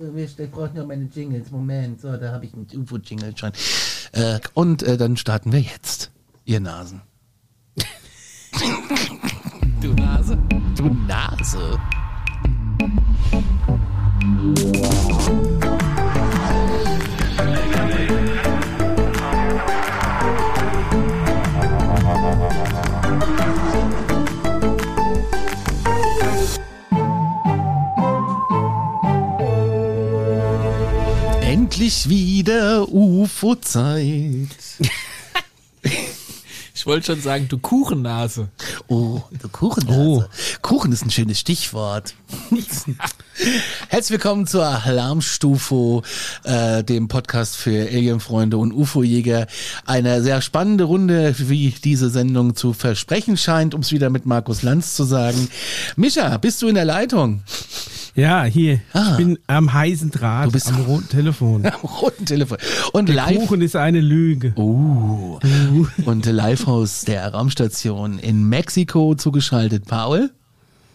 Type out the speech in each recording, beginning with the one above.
Ich brauche nur meine Jingles. Moment, so, da habe ich einen UFO-Jingle schon. Äh, und äh, dann starten wir jetzt. Ihr Nasen. Du Nase. Du Nase. Endlich wieder UFO-Zeit. Ich wollte schon sagen, du Kuchennase. Oh, du Kuchennase. Oh. Kuchen ist ein schönes Stichwort. Herzlich willkommen zur Alarmstufe, äh, dem Podcast für Alienfreunde und UFO-Jäger. Eine sehr spannende Runde, wie diese Sendung zu versprechen scheint, um es wieder mit Markus Lanz zu sagen. Micha, bist du in der Leitung? Ja, hier. Ah. Ich bin am heißen Draht, Du bist- am roten Telefon. Am roten Telefon. Und Der live. Kuchen ist eine Lüge. Oh. Und live aus der Raumstation in Mexiko zugeschaltet. Paul?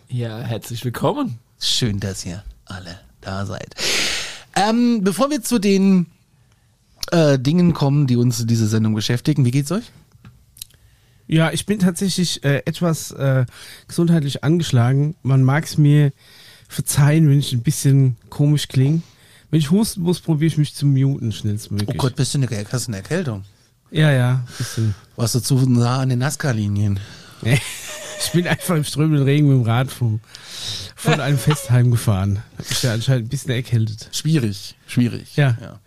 Ja, herzlich willkommen. Schön, dass ihr alle da seid. Ähm, bevor wir zu den äh, Dingen kommen, die uns in dieser Sendung beschäftigen, wie geht's euch? Ja, ich bin tatsächlich äh, etwas äh, gesundheitlich angeschlagen. Man mag es mir verzeihen, wenn ich ein bisschen komisch klinge. Wenn ich husten muss, probiere ich mich zu muten schnellstmöglich. Oh Gott, bist du eine, hast du eine Erkältung? Ja, ja, bisschen. Warst du zu nah an den Nazca-Linien? Ich bin einfach im strömenden Regen mit dem Rad vom, von einem Festheim gefahren. Hab mich ja anscheinend ein bisschen erkältet. Schwierig, schwierig. Ja. ja.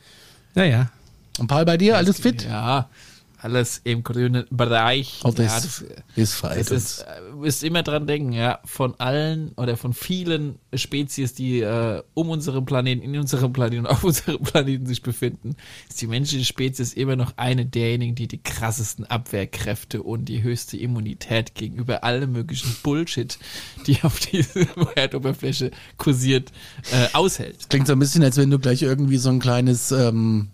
Naja. Und Paul, bei dir, alles fit? Ja, alles im grünen Bereich. Oh, das ja, das, ist das ist, äh, müsst immer dran denken, ja, von allen oder von vielen Spezies, die äh, um unseren Planeten, in unserem Planeten und auf unserem Planeten sich befinden, ist die menschliche Spezies immer noch eine derjenigen, die die krassesten Abwehrkräfte und die höchste Immunität gegenüber allem möglichen Bullshit, die auf dieser Erdoberfläche kursiert, äh, aushält. Klingt so ein bisschen, als wenn du gleich irgendwie so ein kleines ähm,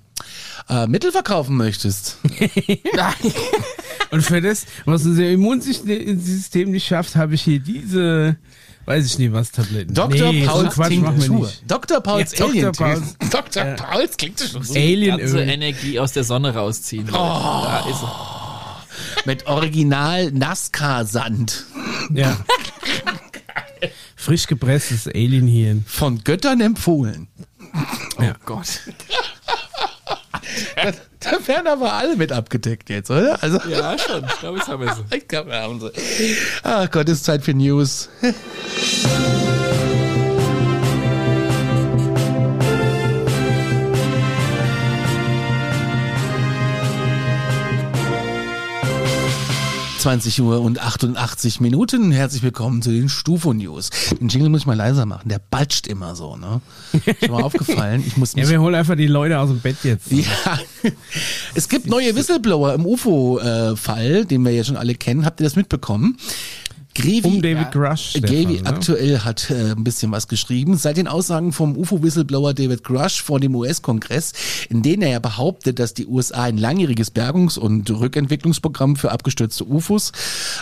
äh, Mittel verkaufen möchtest. Und für das, was unser Immunsystem nicht schafft, habe ich hier diese, weiß ich nicht was, Tabletten. Dr. Nee, so Pauls Quatsch machen wir Tinktur. nicht. Dr. Pauls Ja, Dr. Alien Pauls. Dr. Ja. Pauls klingt schon so. Alienöl. ganze Energie aus der Sonne rausziehen. Leute. Da ist er. Mit Original Nazca-Sand. Ja. Frisch gepresstes Alienhirn. Von Göttern empfohlen. Oh Gott. Da werden aber alle mit abgedeckt jetzt, oder? Also, Ja, schon. Ich glaube, jetzt haben wir sie. ich glaube, wir haben sie. Ach Gott, ist Zeit für News. ...20 Uhr und 88 Minuten. Herzlich willkommen zu den Stufo-News. Den Jingle muss ich mal leiser machen. Der batscht immer so, ne? Ist mal aufgefallen. Ich muss Ja, wir holen einfach die Leute aus dem Bett jetzt. ja, es gibt neue Whistleblower im UFO-Fall, den wir ja schon alle kennen. Habt ihr das mitbekommen? Grevi, Um David Grush. Stefan, Gavi ne? aktuell hat äh, ein bisschen was geschrieben. Seit den Aussagen vom UFO-Whistleblower David Grush vor dem US-Kongress, in denen er ja behauptet, dass die USA ein langjähriges Bergungs- und Rückentwicklungsprogramm für abgestürzte UFOs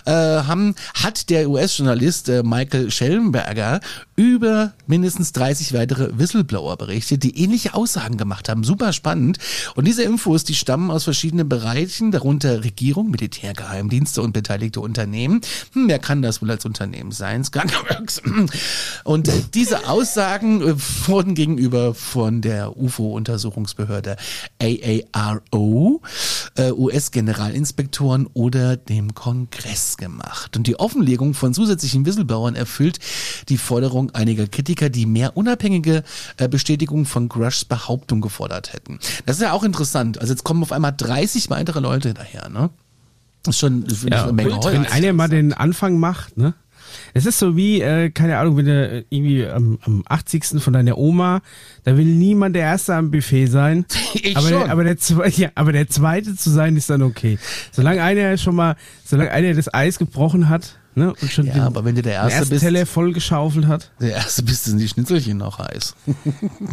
äh, haben, hat der US-Journalist äh, Michael Schellenberger über mindestens 30 weitere Whistleblower berichtet, die ähnliche Aussagen gemacht haben. Super spannend. Und diese Infos, die stammen aus verschiedenen Bereichen, darunter Regierung, Militär, Geheimdienste und beteiligte Unternehmen. Hm, wer kann das wohl als Unternehmen sein? Skunk-Works. Und diese Aussagen äh, wurden gegenüber von der UFO-Untersuchungsbehörde AARO, äh, US-Generalinspektoren oder dem Kongress gemacht. Und die Offenlegung von zusätzlichen Whistleblowern erfüllt die Forderung einiger Kritiker, die mehr unabhängige äh, Bestätigung von Grushs Behauptung gefordert hätten. Das ist ja auch interessant. Also jetzt kommen auf einmal 30 weitere Leute daher, ne? Das ist schon, das Ja, eine Menge Holz. Wenn einer mal den Anfang macht, ne? Es ist so wie, äh, keine Ahnung, wenn du irgendwie am, am 80. von deiner Oma, da will niemand der Erste am Buffet sein. Ich aber, schon. Der, aber, der, Zwe- ja, aber der Zweite zu sein ist dann okay. Solange einer schon mal, solange einer das Eis gebrochen hat, ne? Und schon Ja, den, aber wenn du der den Erste ersten bist, Teller vollgeschaufelt hat. der Erste bist, sind die Schnitzelchen noch heiß.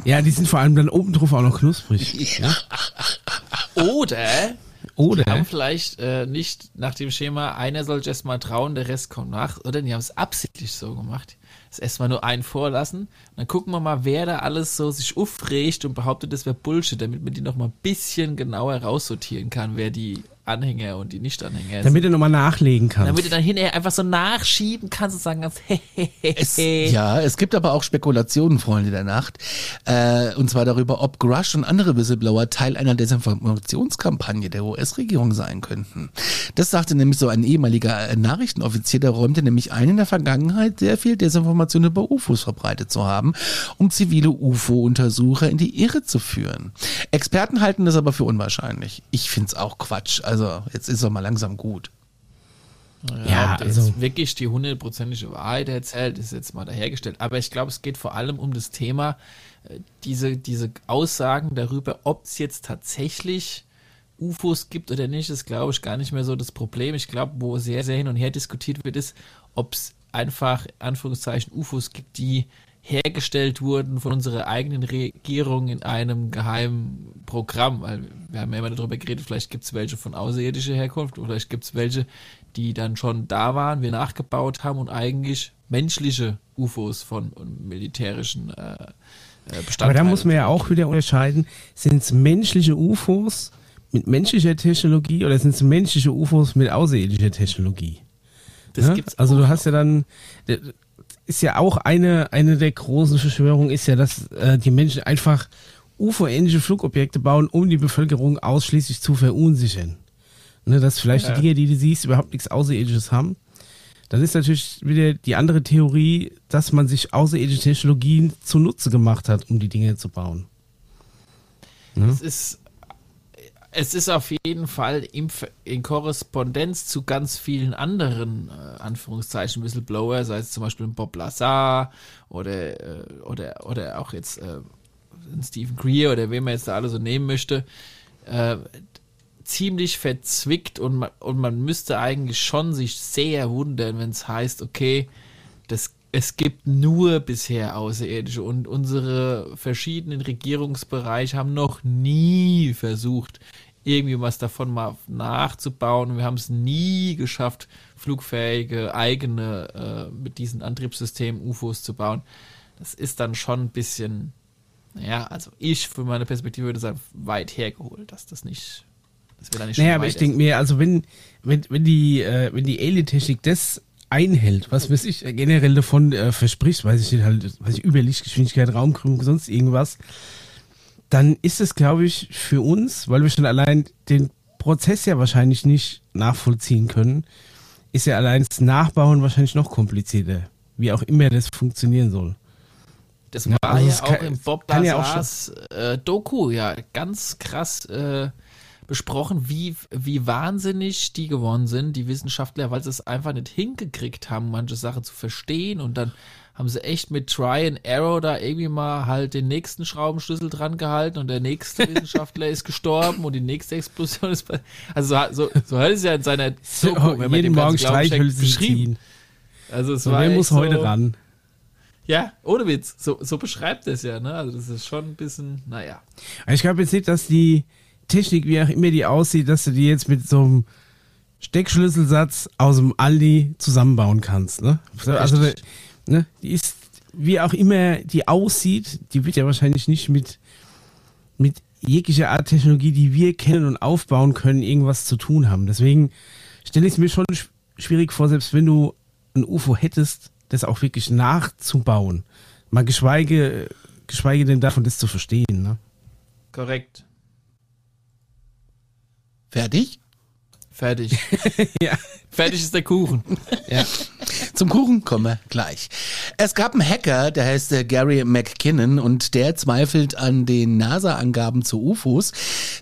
Ja, die sind vor allem dann oben drauf auch noch knusprig. Ja? Oder Oder? haben vielleicht äh, nicht nach dem Schema, einer soll erst mal trauen, der Rest kommt nach, oder die haben es absichtlich so gemacht. das erstmal nur einen vorlassen. Dann gucken wir mal, wer da alles so sich aufregt und behauptet, das wäre Bullshit, damit man die noch mal ein bisschen genauer raussortieren kann, wer die Anhänger und die Nicht-Anhänger Damit du nochmal nachlegen kannst. Damit du dann hinterher einfach so nachschieben kannst und sagen kannst, es, Ja, es gibt aber auch Spekulationen, Freunde der Nacht. Äh, und zwar darüber, ob Grush und andere Whistleblower Teil einer Desinformationskampagne der US-Regierung sein könnten. Das sagte nämlich so ein ehemaliger äh, Nachrichtenoffizier, der räumte nämlich ein, in der Vergangenheit sehr viel Desinformation über UFOs verbreitet zu haben, um zivile UFO-Untersucher in die Irre zu führen. Experten halten das aber für unwahrscheinlich. Ich find's auch Quatsch. Also also jetzt ist er mal langsam gut. Ja, ja also jetzt wirklich die hundertprozentige Wahrheit erzählt, ist jetzt mal dahergestellt. Aber ich glaube, es geht vor allem um das Thema, äh, diese, diese Aussagen darüber, ob es jetzt tatsächlich UFOs gibt oder nicht, ist, glaube ich, gar nicht mehr so das Problem. Ich glaube, wo sehr, sehr hin und her diskutiert wird, ist, ob es einfach, Anführungszeichen, UFOs gibt, die hergestellt wurden von unserer eigenen Regierung in einem geheimen Programm. Weil wir haben ja immer darüber geredet, vielleicht gibt es welche von außerirdischer Herkunft oder vielleicht gibt es welche, die dann schon da waren, wir nachgebaut haben und eigentlich menschliche UFOs von militärischen äh, Bestandteilen. Äh, Aber da muss man ja auch wieder unterscheiden, sind es menschliche UFOs mit menschlicher Technologie oder sind es menschliche UFOs mit außerirdischer Technologie? Das ja? gibt's also du hast ja dann ist ja auch eine, eine der großen Verschwörungen, ist ja, dass äh, die Menschen einfach UFO-ähnliche Flugobjekte bauen, um die Bevölkerung ausschließlich zu verunsichern. Ne, dass vielleicht ja. die Dinge, die du siehst, überhaupt nichts Außerirdisches haben. Dann ist natürlich wieder die andere Theorie, dass man sich außerirdische Technologien zunutze gemacht hat, um die Dinge zu bauen. Ne? Es ist es ist auf jeden Fall im, in Korrespondenz zu ganz vielen anderen, äh, Anführungszeichen, Whistleblower, sei es zum Beispiel Bob Lazar oder, äh, oder, oder auch jetzt äh, Stephen Greer oder wen man jetzt da alle so nehmen möchte, äh, ziemlich verzwickt und man, und man müsste eigentlich schon sich sehr wundern, wenn es heißt, okay, das es gibt nur bisher Außerirdische und unsere verschiedenen Regierungsbereiche haben noch nie versucht, irgendwie was davon mal nachzubauen. Wir haben es nie geschafft, flugfähige eigene äh, mit diesen Antriebssystemen UFOs zu bauen. Das ist dann schon ein bisschen, naja, also ich für meine Perspektive würde sagen, weit hergeholt, dass das nicht, dass wir da nicht Naja, aber ich denke mir, also wenn, wenn, wenn die, äh, wenn die Alien-Technik das einhält, was weiß ich generell davon äh, verspricht, weiß ich nicht, halt, weiß ich, Überlichtgeschwindigkeit, Raumkrümmung, sonst irgendwas, dann ist es, glaube ich, für uns, weil wir schon allein den Prozess ja wahrscheinlich nicht nachvollziehen können, ist ja allein das Nachbauen wahrscheinlich noch komplizierter. Wie auch immer das funktionieren soll. Das war ja, also ja auch im Bob Lazars ja äh, Doku ja ganz krass äh, besprochen, wie, wie wahnsinnig die geworden sind, die Wissenschaftler, weil sie es einfach nicht hingekriegt haben, manche Sachen zu verstehen und dann haben sie echt mit Try and Arrow da irgendwie mal halt den nächsten Schraubenschlüssel dran gehalten und der nächste Wissenschaftler ist gestorben und die nächste Explosion ist also so, so hört es ja in seiner Doku, so, wenn man jeden Morgen Streichhölzer beschrieben. Also es so, war wer muss so, heute ran? Ja, ohne Witz. So, so beschreibt es ja, ne? Also das ist schon ein bisschen, naja. Ich glaube jetzt nicht, dass die Technik, wie auch immer die aussieht, dass du die jetzt mit so einem Steckschlüsselsatz aus dem Aldi zusammenbauen kannst, ne? Also, ne, die ist, wie auch immer die aussieht, die wird ja wahrscheinlich nicht mit, mit jeglicher Art Technologie, die wir kennen und aufbauen können, irgendwas zu tun haben. Deswegen stelle ich es mir schon schwierig vor, selbst wenn du ein UFO hättest, das auch wirklich nachzubauen. Mal geschweige, geschweige denn davon, das zu verstehen. Ne? Korrekt. Fertig? Fertig. ja. Fertig ist der Kuchen. ja. Zum Kuchen kommen wir gleich. Es gab einen Hacker, der heißt äh, Gary McKinnon und der zweifelt an den NASA-Angaben zu UFOs.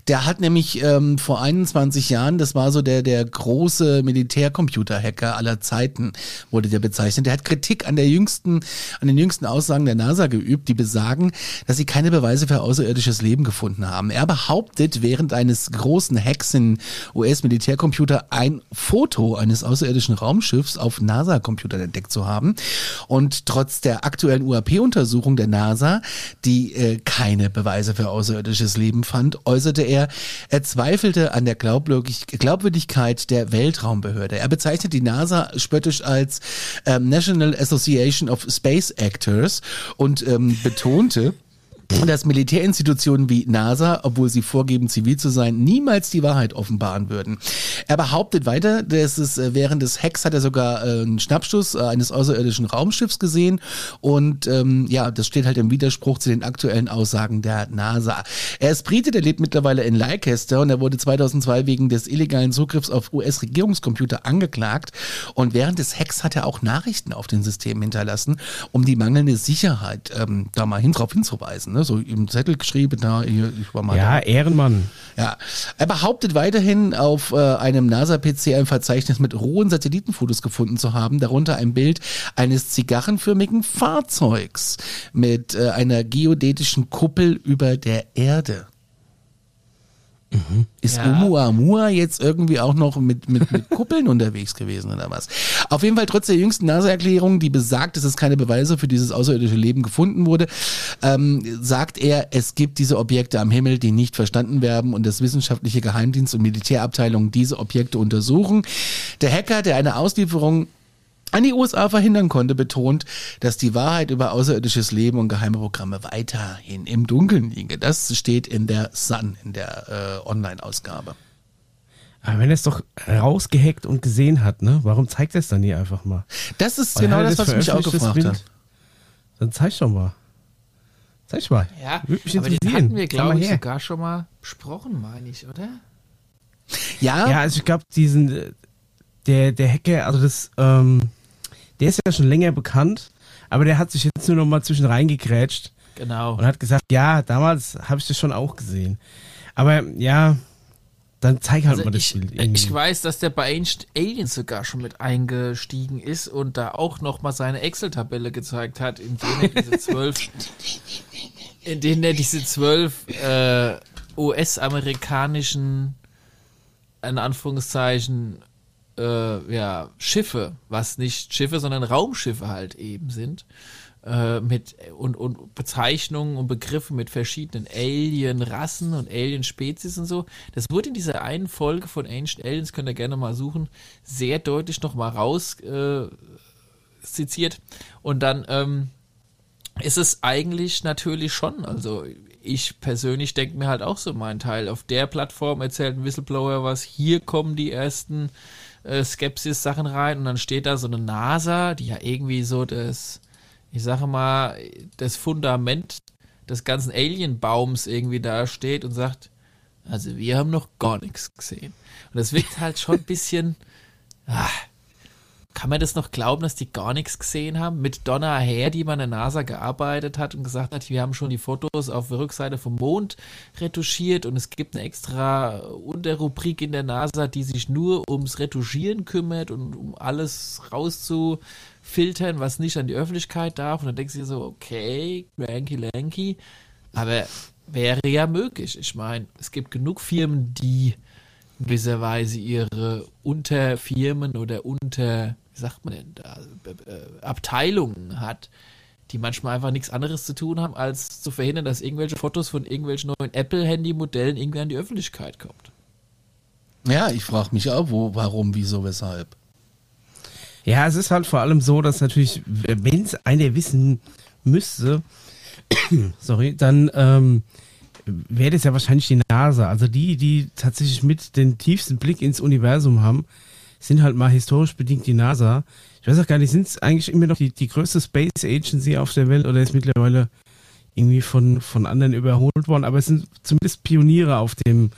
Der hat nämlich ähm, vor 21 Jahren, das war so der, der große Militärcomputer-Hacker aller Zeiten, wurde der bezeichnet. Der hat Kritik an der jüngsten, an den jüngsten Aussagen der NASA geübt, die besagen, dass sie keine Beweise für außerirdisches Leben gefunden haben. Er behauptet, während eines großen Hacks in US-Militärcomputer ein Foto eines außerirdischen Raumschiffs auf NASA-Computer Computer entdeckt zu haben. Und trotz der aktuellen UAP-Untersuchung der NASA, die äh, keine Beweise für außerirdisches Leben fand, äußerte er, er zweifelte an der Glaubwürdigkeit der Weltraumbehörde. Er bezeichnet die NASA spöttisch als ähm, National Association of Space Actors und ähm, betonte, dass Militärinstitutionen wie NASA, obwohl sie vorgeben, zivil zu sein, niemals die Wahrheit offenbaren würden. Er behauptet weiter, dass es äh, während des Hacks hat er sogar äh, einen Schnappschuss äh, eines außerirdischen Raumschiffs gesehen und ähm, ja, das steht halt im Widerspruch zu den aktuellen Aussagen der NASA. Er ist Brite, der lebt mittlerweile in Leicester und er wurde 2002 wegen des illegalen Zugriffs auf US-Regierungscomputer angeklagt und während des Hacks hat er auch Nachrichten auf den Systemen hinterlassen, um die mangelnde Sicherheit ähm, da mal hin drauf hinzuweisen ne? so im Zettel geschrieben, da, ich war mal Ja, da. Ehrenmann. Ja, er behauptet weiterhin auf äh, einem NASA-PC ein Verzeichnis mit rohen Satellitenfotos gefunden zu haben, darunter ein Bild eines zigarrenförmigen Fahrzeugs mit äh, einer geodätischen Kuppel über der Erde. Mhm. Ist ja. Oumuamua jetzt irgendwie auch noch mit, mit, mit Kuppeln unterwegs gewesen oder was? Auf jeden Fall trotz der jüngsten NASA-Erklärung, die besagt, dass es keine Beweise für dieses außerirdische Leben gefunden wurde, ähm, sagt er, es gibt diese Objekte am Himmel, die nicht verstanden werden und das wissenschaftliche Geheimdienst und Militärabteilung diese Objekte untersuchen. Der Hacker, der eine Auslieferung an die USA verhindern konnte, betont, dass die Wahrheit über außerirdisches Leben und geheime Programme weiterhin im Dunkeln liege. Das steht in der Sun, in der äh, Online-Ausgabe. Aber wenn er es doch rausgehackt und gesehen hat, ne, warum zeigt er es dann nie einfach mal? Das ist Weil genau das, was mich auch gefragt hat. Dann zeig doch mal. Zeig mal. Ja, aber den hatten wir, glaube ich, sogar schon mal besprochen, meine ich, oder? Ja. Ja, also ich glaube, diesen, der, der Hacker, also das, ähm, der ist ja schon länger bekannt, aber der hat sich jetzt nur noch mal zwischen reingekrätscht. Genau. Und hat gesagt, ja, damals habe ich das schon auch gesehen. Aber ja, dann zeig halt also mal das ich, Bild. Irgendwie. Ich weiß, dass der bei Ancient Aliens sogar schon mit eingestiegen ist und da auch noch mal seine Excel-Tabelle gezeigt hat, in denen er diese zwölf, in denen er diese zwölf äh, US-amerikanischen, in Anführungszeichen, äh, ja, Schiffe, was nicht Schiffe, sondern Raumschiffe halt eben sind, äh, mit und, und Bezeichnungen und Begriffe mit verschiedenen Alien-Rassen und Alien-Spezies und so. Das wurde in dieser einen Folge von Ancient Aliens, könnt ihr gerne mal suchen, sehr deutlich nochmal raus äh, skizziert. Und dann ähm, ist es eigentlich natürlich schon, also ich persönlich denke mir halt auch so meinen Teil. Auf der Plattform erzählt ein Whistleblower was, hier kommen die ersten äh, Skepsis-Sachen rein und dann steht da so eine NASA, die ja irgendwie so das, ich sage mal, das Fundament des ganzen Alien-Baums irgendwie da steht und sagt, also wir haben noch gar nichts gesehen. Und das wirkt halt schon ein bisschen, ah, kann man das noch glauben, dass die gar nichts gesehen haben? Mit Donna Hare, die bei der NASA gearbeitet hat und gesagt hat, wir haben schon die Fotos auf der Rückseite vom Mond retuschiert und es gibt eine extra Unterrubrik in der NASA, die sich nur ums Retuschieren kümmert und um alles rauszufiltern, was nicht an die Öffentlichkeit darf. Und dann denkst du dir so, okay, Lanky Lanky, aber wäre ja möglich. Ich meine, es gibt genug Firmen, die gewisserweise ihre Unterfirmen oder unter wie sagt man denn da, äh, Abteilungen hat, die manchmal einfach nichts anderes zu tun haben, als zu verhindern, dass irgendwelche Fotos von irgendwelchen neuen Apple-Handy-Modellen irgendwie an die Öffentlichkeit kommt. Ja, ich frage mich auch, wo, warum, wieso, weshalb. Ja, es ist halt vor allem so, dass natürlich, wenn es einer wissen müsste, sorry, dann ähm, wäre das ja wahrscheinlich die NASA. Also die, die tatsächlich mit den tiefsten Blick ins Universum haben, sind halt mal historisch bedingt die NASA. Ich weiß auch gar nicht, sind es eigentlich immer noch die, die größte Space Agency auf der Welt oder ist mittlerweile irgendwie von, von anderen überholt worden, aber es sind zumindest Pioniere auf dem,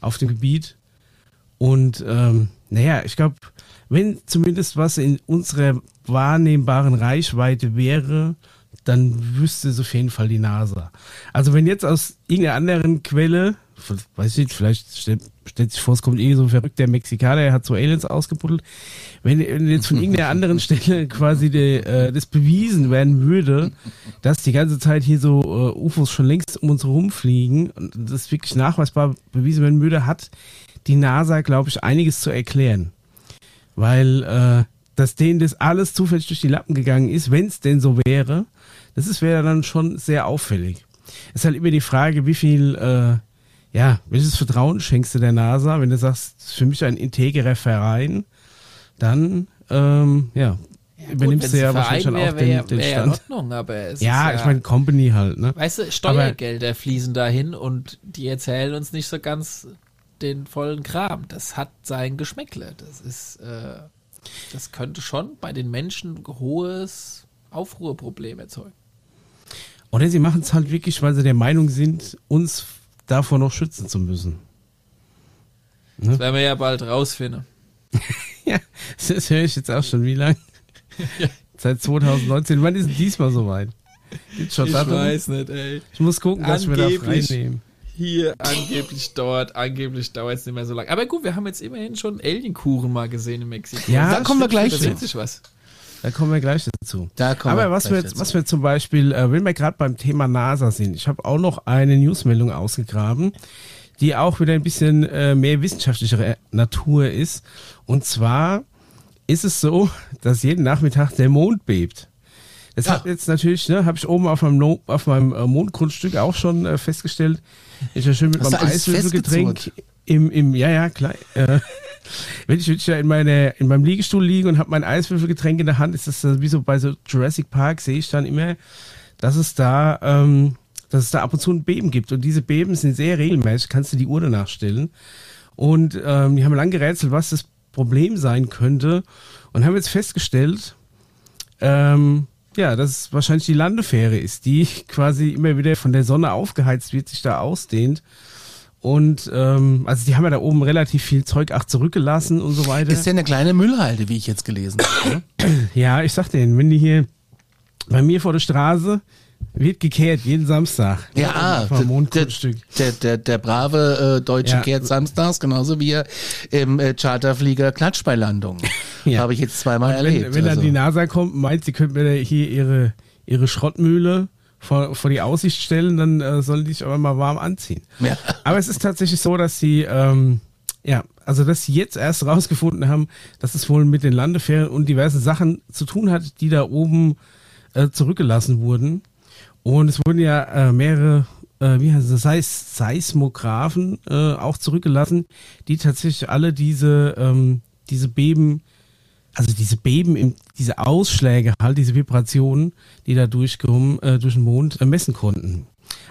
auf dem Gebiet. Und ähm, naja, ich glaube, wenn zumindest was in unserer wahrnehmbaren Reichweite wäre, dann wüsste es auf jeden Fall die NASA. Also wenn jetzt aus irgendeiner anderen Quelle weiß ich nicht, vielleicht stellt, stellt sich vor, es kommt irgendwie so ein verrückter Mexikaner, der hat so Aliens ausgebuddelt. Wenn, wenn jetzt von irgendeiner anderen Stelle quasi de, äh, das bewiesen werden würde, dass die ganze Zeit hier so äh, UFOs schon längst um uns herumfliegen und das wirklich nachweisbar bewiesen werden würde, hat die NASA, glaube ich, einiges zu erklären. Weil äh, dass denen das alles zufällig durch die Lappen gegangen ist, wenn es denn so wäre, das wäre dann schon sehr auffällig. Es ist halt immer die Frage, wie viel, äh, ja, welches Vertrauen schenkst du der NASA, wenn du sagst, das ist für mich ein integrer Verein, dann, ähm, ja, Ja, übernimmst gut, du ja wahrscheinlich schon Verein auch wär, den, den wär ja in Stand. Ordnung, aber es Ja, ist ich meine Company halt, ne? Weißt du, Steuergelder fließen dahin und die erzählen uns nicht so ganz den vollen Kram. Das hat sein Geschmäckle. Das ist, äh, das könnte schon bei den Menschen ein hohes Aufruhrproblem erzeugen. Oder sie machen es halt wirklich, weil sie der Meinung sind, uns davor noch schützen zu müssen. Das werden wir ja bald rausfinden. Ja, das höre ich jetzt auch schon. Wie lang? Seit 2019. Wann ist denn diesmal soweit? Schon Datum? nicht, ey. Ich muss gucken, dass wir da Angeblich. freinehmen. Hier, angeblich dauert, angeblich dauert es nicht mehr so lange. Aber gut, wir haben jetzt immerhin schon Alienkuchen mal gesehen in Mexiko. Ja, Da kommen wir gleich Da zu. sich was. Da kommen wir gleich dazu. Da kommen Aber was wir, dazu. was wir zum Beispiel, äh, wenn wir gerade beim Thema NASA sind, ich habe auch noch eine Newsmeldung ausgegraben, die auch wieder ein bisschen äh, mehr wissenschaftlicher Natur ist. Und zwar ist es so, dass jeden Nachmittag der Mond bebt. Das Ja. hat jetzt natürlich, ne, habe ich oben auf meinem, no auf meinem äh, Mondgrundstück auch schon äh, festgestellt. Ich ja schön mit Hast meinem Eiswürfelgetränk? Im, im, ja, ja, klar. Äh, wenn ich wirklich ja in, meine, in meinem Liegestuhl liege und habe mein Eiswürfelgetränk in der Hand, ist das wie so bei so Jurassic Park, sehe ich dann immer, dass es da, ähm, dass es da ab und zu ein Beben gibt. Und diese Beben sind sehr regelmäßig, kannst du die Uhr danach stellen. Und ähm, die haben lang gerätselt, was das Problem sein könnte. Und haben jetzt festgestellt, ähm, ja, dass es wahrscheinlich die Landefähre ist, die quasi immer wieder von der Sonne aufgeheizt wird, sich da ausdehnt. Und ähm, also die haben ja da oben relativ viel Zeug auch zurückgelassen und so weiter. ist ja eine kleine Müllhalde, wie ich jetzt gelesen habe. ne? Ja, ich sag denen, wenn die hier bei mir vor der Straße wird gekehrt, jeden Samstag. Ja, der, der, der, der brave äh, Deutsche Ja. kehrt samstags, genauso wie er im äh, Charterflieger klatscht bei Landung. Ja. Habe ich jetzt zweimal Wenn, erlebt. wenn dann also. die NASA kommt und meint, sie könnten mir hier ihre, ihre Schrottmühle vor, vor die Aussicht stellen, dann äh, sollen die sich aber mal warm anziehen. ja. Aber es ist tatsächlich so, dass sie, ähm, ja, also dass sie jetzt erst rausgefunden haben, dass es wohl mit den Landefähren und diversen Sachen zu tun hat, die da oben äh, zurückgelassen wurden. Und es wurden ja äh, mehrere, äh, wie heißt es, Seis Seismographen äh, auch zurückgelassen, die tatsächlich alle diese, ähm, diese Beben, also diese Beben, im, diese Ausschläge halt, diese Vibrationen, die da durchgekommen, äh, durch den Mond äh, messen konnten.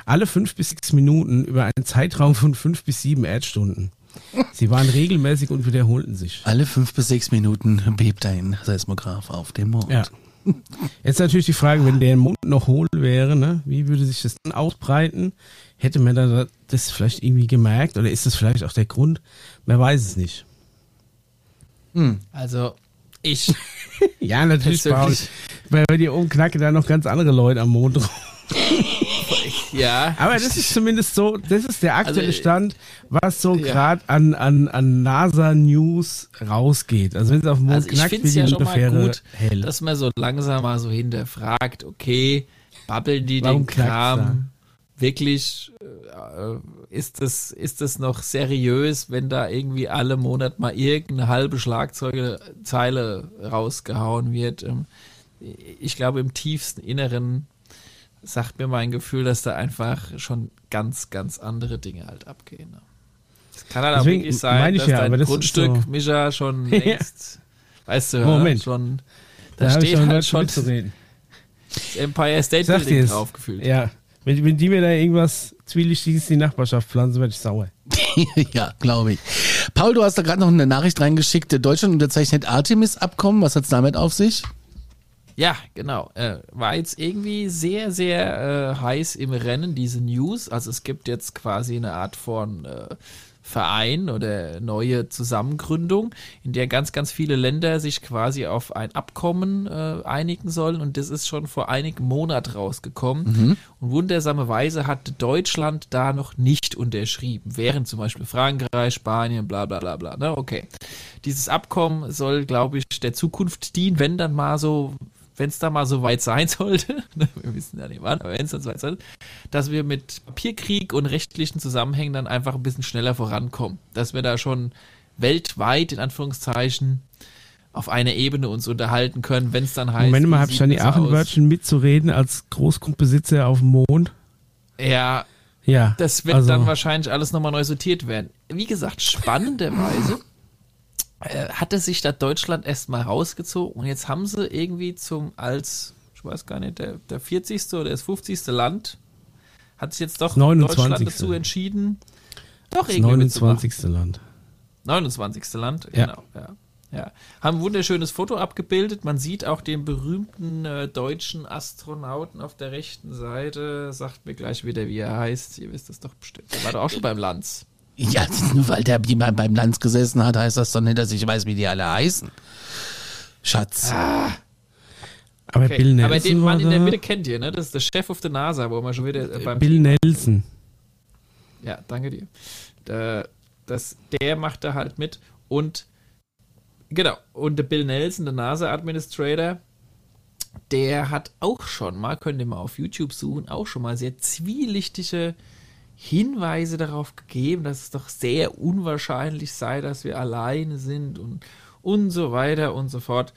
Alle fünf bis sechs Minuten über einen Zeitraum von fünf bis sieben Erdstunden. Sie waren regelmäßig und wiederholten sich. Alle fünf bis sechs Minuten bebt ein Seismograph auf dem Mond. Ja. Jetzt natürlich die Frage, wenn der Mond noch hohl wäre, ne, wie würde sich das dann ausbreiten? Hätte man da das vielleicht irgendwie gemerkt oder ist das vielleicht auch der Grund? Man weiß es nicht. Also, ich, Ja, natürlich, Paul. Persönlich- Weil bei dir oben knacken da noch ganz andere Leute am Mond rum. ja. Aber das ist zumindest so, das ist der aktuelle Also, Stand, was so ja. gerade an, an, an NASA-News rausgeht. Also wenn es auf dem Mond Also knackt, wird die ja Landefähre gut, hell. dass man so langsam mal so hinterfragt, okay, babbeln die Warum den Kram wirklich, äh, ist das, ist das noch seriös, wenn da irgendwie alle Monat mal irgendeine halbe Schlagzeugezeile rausgehauen wird? Ähm, Ich glaube, im tiefsten Inneren sagt mir mein Gefühl, dass da einfach schon ganz, ganz andere Dinge halt abgehen. ne? Es kann halt auch Deswegen wirklich sein, dass ja, dein das Grundstück, so- Mischa, schon längst, weißt du, Moment. schon, Da da steht halt schon das Empire State Building dir's. drauf gefühlt. Ja, wenn, wenn die mir da irgendwas Zwielichtiges in die Nachbarschaft pflanzen, werde ich sauer. ja, glaube ich. Paul, du hast da gerade noch eine Nachricht reingeschickt. Deutschland unterzeichnet Artemis-Abkommen. Was hat's damit auf sich? Ja, genau. Äh, war jetzt irgendwie sehr, sehr äh, heiß im Rennen, diese News. Also es gibt jetzt quasi eine Art von äh, Verein oder neue Zusammengründung, in der ganz, ganz viele Länder sich quasi auf ein Abkommen äh, einigen sollen. Und das ist schon vor einigen Monaten rausgekommen. Und wundersamerweise hat Deutschland da noch nicht unterschrieben, während zum Beispiel Frankreich, Spanien, bla bla bla bla. Ne? Okay. Dieses Abkommen soll, glaube ich, der Zukunft dienen, wenn dann mal so wenn es da mal so weit sein sollte, ne, wir wissen ja nicht wann, aber wenn es dann so weit sein sollte, dass wir mit Papierkrieg und rechtlichen Zusammenhängen dann einfach ein bisschen schneller vorankommen. Dass wir da schon weltweit, in Anführungszeichen, auf einer Ebene uns unterhalten können, wenn es dann heißt. Moment mal, habe ich dann die Aachen-Wörtchen mitzureden als Großgrundbesitzer auf dem Mond? Ja, Ja. das wird also, dann wahrscheinlich alles nochmal neu sortiert werden. Wie gesagt, spannenderweise hatte sich da Deutschland erstmal rausgezogen und jetzt haben sie irgendwie zum als, ich weiß gar nicht, der, der 40. oder das 50. Land hat sich jetzt doch 29. Deutschland dazu entschieden, doch Das irgendwie mitzumachen. 29. Land. 29. Land, Ja. genau, ja. Ja, haben ein wunderschönes Foto abgebildet. Man sieht auch den berühmten äh, deutschen Astronauten auf der rechten Seite. Sagt mir gleich wieder, wie er heißt. Ihr wisst das doch bestimmt. Der war doch auch schon beim Lanz. Ja, nur weil der jemand beim Lanz gesessen hat, heißt das doch nicht, dass ich weiß, wie die alle heißen. Schatz. Aber Okay. Bill Nelson Aber den war Mann in der. Mitte kennt ihr, ne? Das ist der Chef of the NASA, wo man schon wieder äh, beim Bill Nelson. Ja, danke dir. Da, das, der macht da halt mit und genau, und der Bill Nelson, der NASA-Administrator, der hat auch schon mal, könnt ihr mal auf YouTube suchen, auch schon mal sehr zwielichtige Hinweise darauf gegeben, dass es doch sehr unwahrscheinlich sei, dass wir alleine sind und, und so weiter und so fort.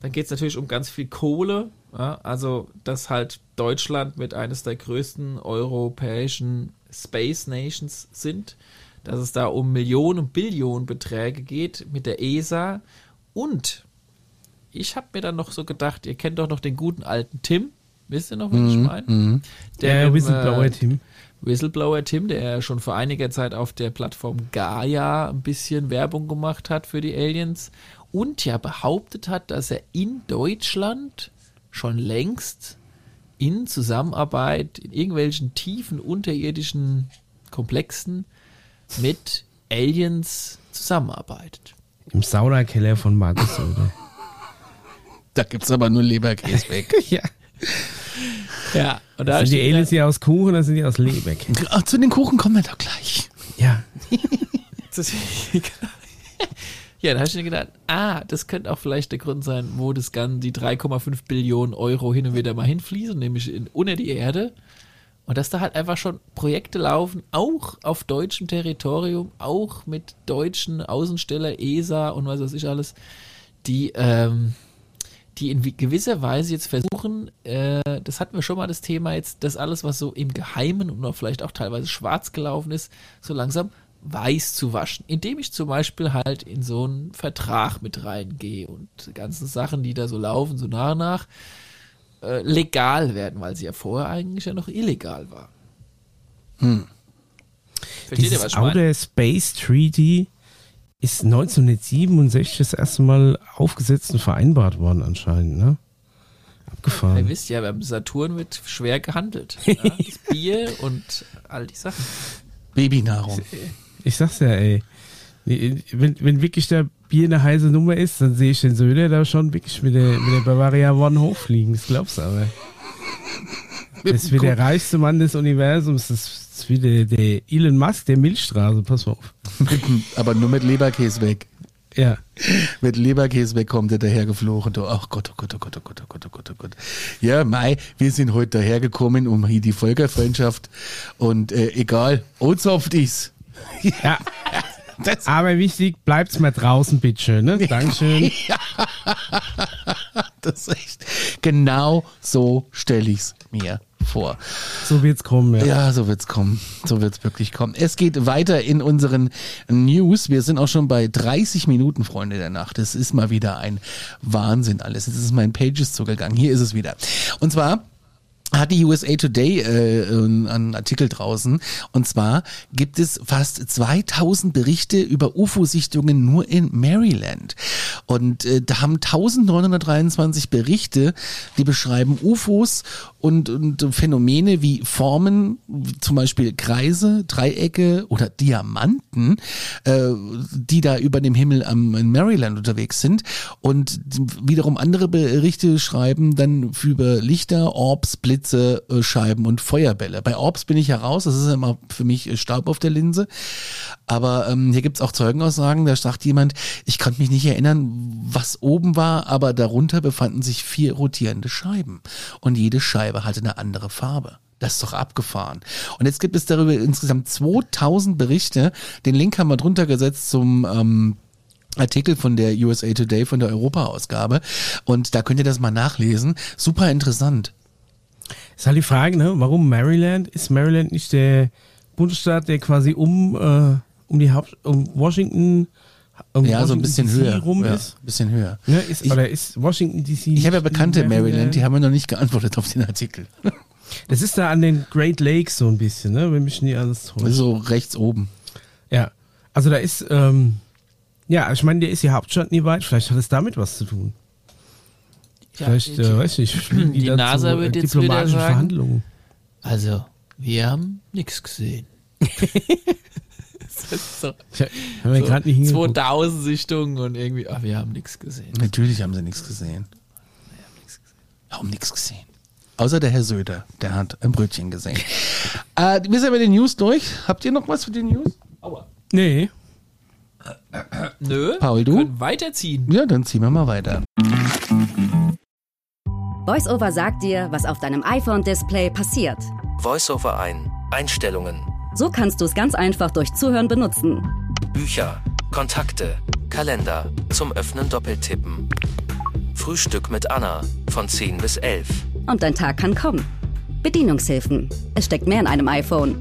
Dann geht es natürlich um ganz viel Kohle, ja, also dass halt Deutschland mit eines der größten europäischen Space Nations sind, dass es da um Millionen und Billionen Beträge geht mit der ESA und ich habe mir dann noch so gedacht, ihr kennt doch noch den guten alten Tim, wisst ihr noch, wen ich meine? Mhm. Der mit, Whistleblower äh. Whistleblower Tim, der ja schon vor einiger Zeit auf der Plattform Gaia ein bisschen Werbung gemacht hat für die Aliens und ja behauptet hat, dass er in Deutschland schon längst in Zusammenarbeit in irgendwelchen tiefen unterirdischen Komplexen mit Aliens zusammenarbeitet. Im Saunakeller von Markus Söder. Da gibt's aber nur Leberkäse weg. ja. Ja, und da Sind die Aliens hier aus Kuchen oder sind die aus Lebeck? Ach, zu den Kuchen kommen wir doch gleich. Ja. Ja, da habe ich mir gedacht, ah, das könnte auch vielleicht der Grund sein, wo das Ganze die 3,5 Billionen Euro hin und wieder mal hinfließen, nämlich in, unter die Erde. Und dass da halt einfach schon Projekte laufen, auch auf deutschem Territorium, auch mit deutschen Außensteller, ESA und was weiß ich alles, die, ähm, die in gewisser Weise jetzt versuchen, äh, das hatten wir schon mal das Thema jetzt, das alles, was so im Geheimen und auch vielleicht auch teilweise schwarz gelaufen ist, so langsam weiß zu waschen, indem ich zum Beispiel halt in so einen Vertrag mit reingehe und die ganzen Sachen, die da so laufen, so nach und nach, äh, legal werden, weil sie ja vorher eigentlich ja noch illegal war. Versteht ihr, Dieses was ich meine? Outer Space Treaty ist 1967 das erste Mal aufgesetzt und vereinbart worden anscheinend, ne? Ihr Abgefahren. wisst ja, beim Saturn wird schwer gehandelt. Ja? Das Bier und all die Sachen. Babynahrung. Ich sag's ja, ey. Wenn, wenn wirklich der Bier eine heiße Nummer ist, dann sehe ich den Söder da schon wirklich mit der, mit der Bavaria One hochfliegen. Das glaubst du aber. Das ist wie der reichste Mann des Universums. Das ist wie der, der Elon Musk der Milchstraße. Pass mal auf. aber nur mit Leberkäse weg. Ja. Mit Leberkäse weg kommt er dahergeflogen. Du, ach Gott, oh Gott, oh Gott, oh Gott, oh Gott, oh Gott, oh Gott. Ja, Mai, wir sind heute dahergekommen, um hier die Völkerfreundschaft und äh, egal, Ozopftis. ja. Das, Aber wichtig, bleibt's mal draußen, bitteschön. Ne? Dankeschön. das ist echt, genau so stelle ich's mir vor. So wird's kommen, ja. Ja, so wird's kommen. So wird's wirklich kommen. Es geht weiter in unseren News. Wir sind auch schon bei 30 Minuten, Freunde der Nacht. Es ist mal wieder ein Wahnsinn alles. Jetzt ist mein Pages zugegangen. Hier ist es wieder. Und zwar hat die USA Today äh, einen Artikel draußen. Und zwar gibt es fast 2000 Berichte über UFO-Sichtungen nur in Maryland. Und äh, da haben 1923 Berichte, die beschreiben UFOs und, und Phänomene wie Formen, zum Beispiel Kreise, Dreiecke oder Diamanten, äh, die da über dem Himmel am, in Maryland unterwegs sind. Und wiederum andere Berichte schreiben dann über Lichter, Orbs, Blitze, äh, Scheiben und Feuerbälle. Bei Orbs bin ich ja raus, das ist immer für mich äh, Staub auf der Linse. Aber ähm, hier gibt's auch Zeugenaussagen, da sagt jemand, ich konnte mich nicht erinnern, was oben war, aber darunter befanden sich vier rotierende Scheiben. Und jede Scheibe hatte eine andere Farbe. Das ist doch abgefahren. Und jetzt gibt es darüber insgesamt 2000 Berichte. Den Link haben wir drunter gesetzt zum ähm, Artikel von der USA Today, von der Europa-Ausgabe. Und da könnt ihr das mal nachlesen. Super interessant. Ist halt die Frage, ne? warum Maryland? Ist Maryland nicht der Bundesstaat, der quasi um, äh, um die Haupt, um Washington, um ja, so ein bisschen DC höher. rum ja, ist? ein bisschen höher. Ne? ist Ich- oder ist Washington DC? Ich habe ja nicht Bekannte in Maryland, die haben mir noch nicht geantwortet auf den Artikel. Das ist da an den Great Lakes so ein bisschen, ne? wenn mich nie alles täuscht. so rechts oben. Ja, also da ist, ähm, ja, ich meine, der ist die Hauptstadt nie weit, vielleicht hat es damit was zu tun. Vielleicht, die- äh, weiß ich, fliegen die, die dazu, NASA äh, wird jetzt wieder diplomatische sagen- Verhandlungen. Also, wir haben nichts gesehen. so, Ich habe mir so gerade nicht hingeguckt. 2000 Sichtungen und irgendwie, ach, wir haben nichts gesehen. Natürlich haben sie nichts gesehen. Warum nichts gesehen? Außer der Herr Söder, der hat ein Brötchen gesehen. äh, wir sind mit den News durch. Habt ihr noch was für die News? Aua. Nee, Nö. Paul, du? Können weiterziehen. Ja, dann ziehen wir mal weiter. VoiceOver sagt dir, was auf deinem iPhone-Display passiert. VoiceOver ein. Einstellungen. So kannst du es ganz einfach durch Zuhören benutzen. Bücher. Kontakte. Kalender. Zum Öffnen doppeltippen. Frühstück mit Anna. Von 10 bis 11. Und dein Tag kann kommen. Bedienungshilfen. Es steckt mehr in einem iPhone.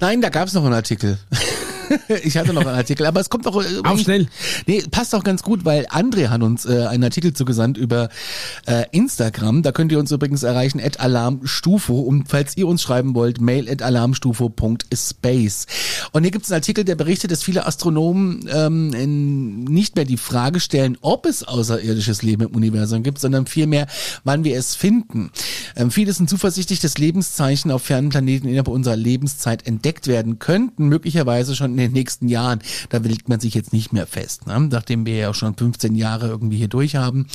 Nein, da gab es noch einen Artikel. ich hatte noch einen Artikel, aber es kommt doch. Äh, Auf schnell. Nee, passt auch ganz gut, weil André hat uns äh, einen Artikel zugesandt über äh, Instagram. Da könnt ihr uns übrigens erreichen, at alarmstufo. Und falls ihr uns schreiben wollt, mail at alarmstufo.space. Und hier gibt es einen Artikel, der berichtet, dass viele Astronomen ähm, in, nicht mehr die Frage stellen, ob es außerirdisches Leben im Universum gibt, sondern vielmehr, wann wir es finden. Ähm, viele sind zuversichtlich, dass Lebenszeichen auf fernen Planeten innerhalb unserer Lebenszeit entdeckt werden könnten, möglicherweise schon in den nächsten Jahren. Da legt man sich jetzt nicht mehr fest. Ne? Nachdem wir ja auch schon 15 Jahre irgendwie hier durch haben,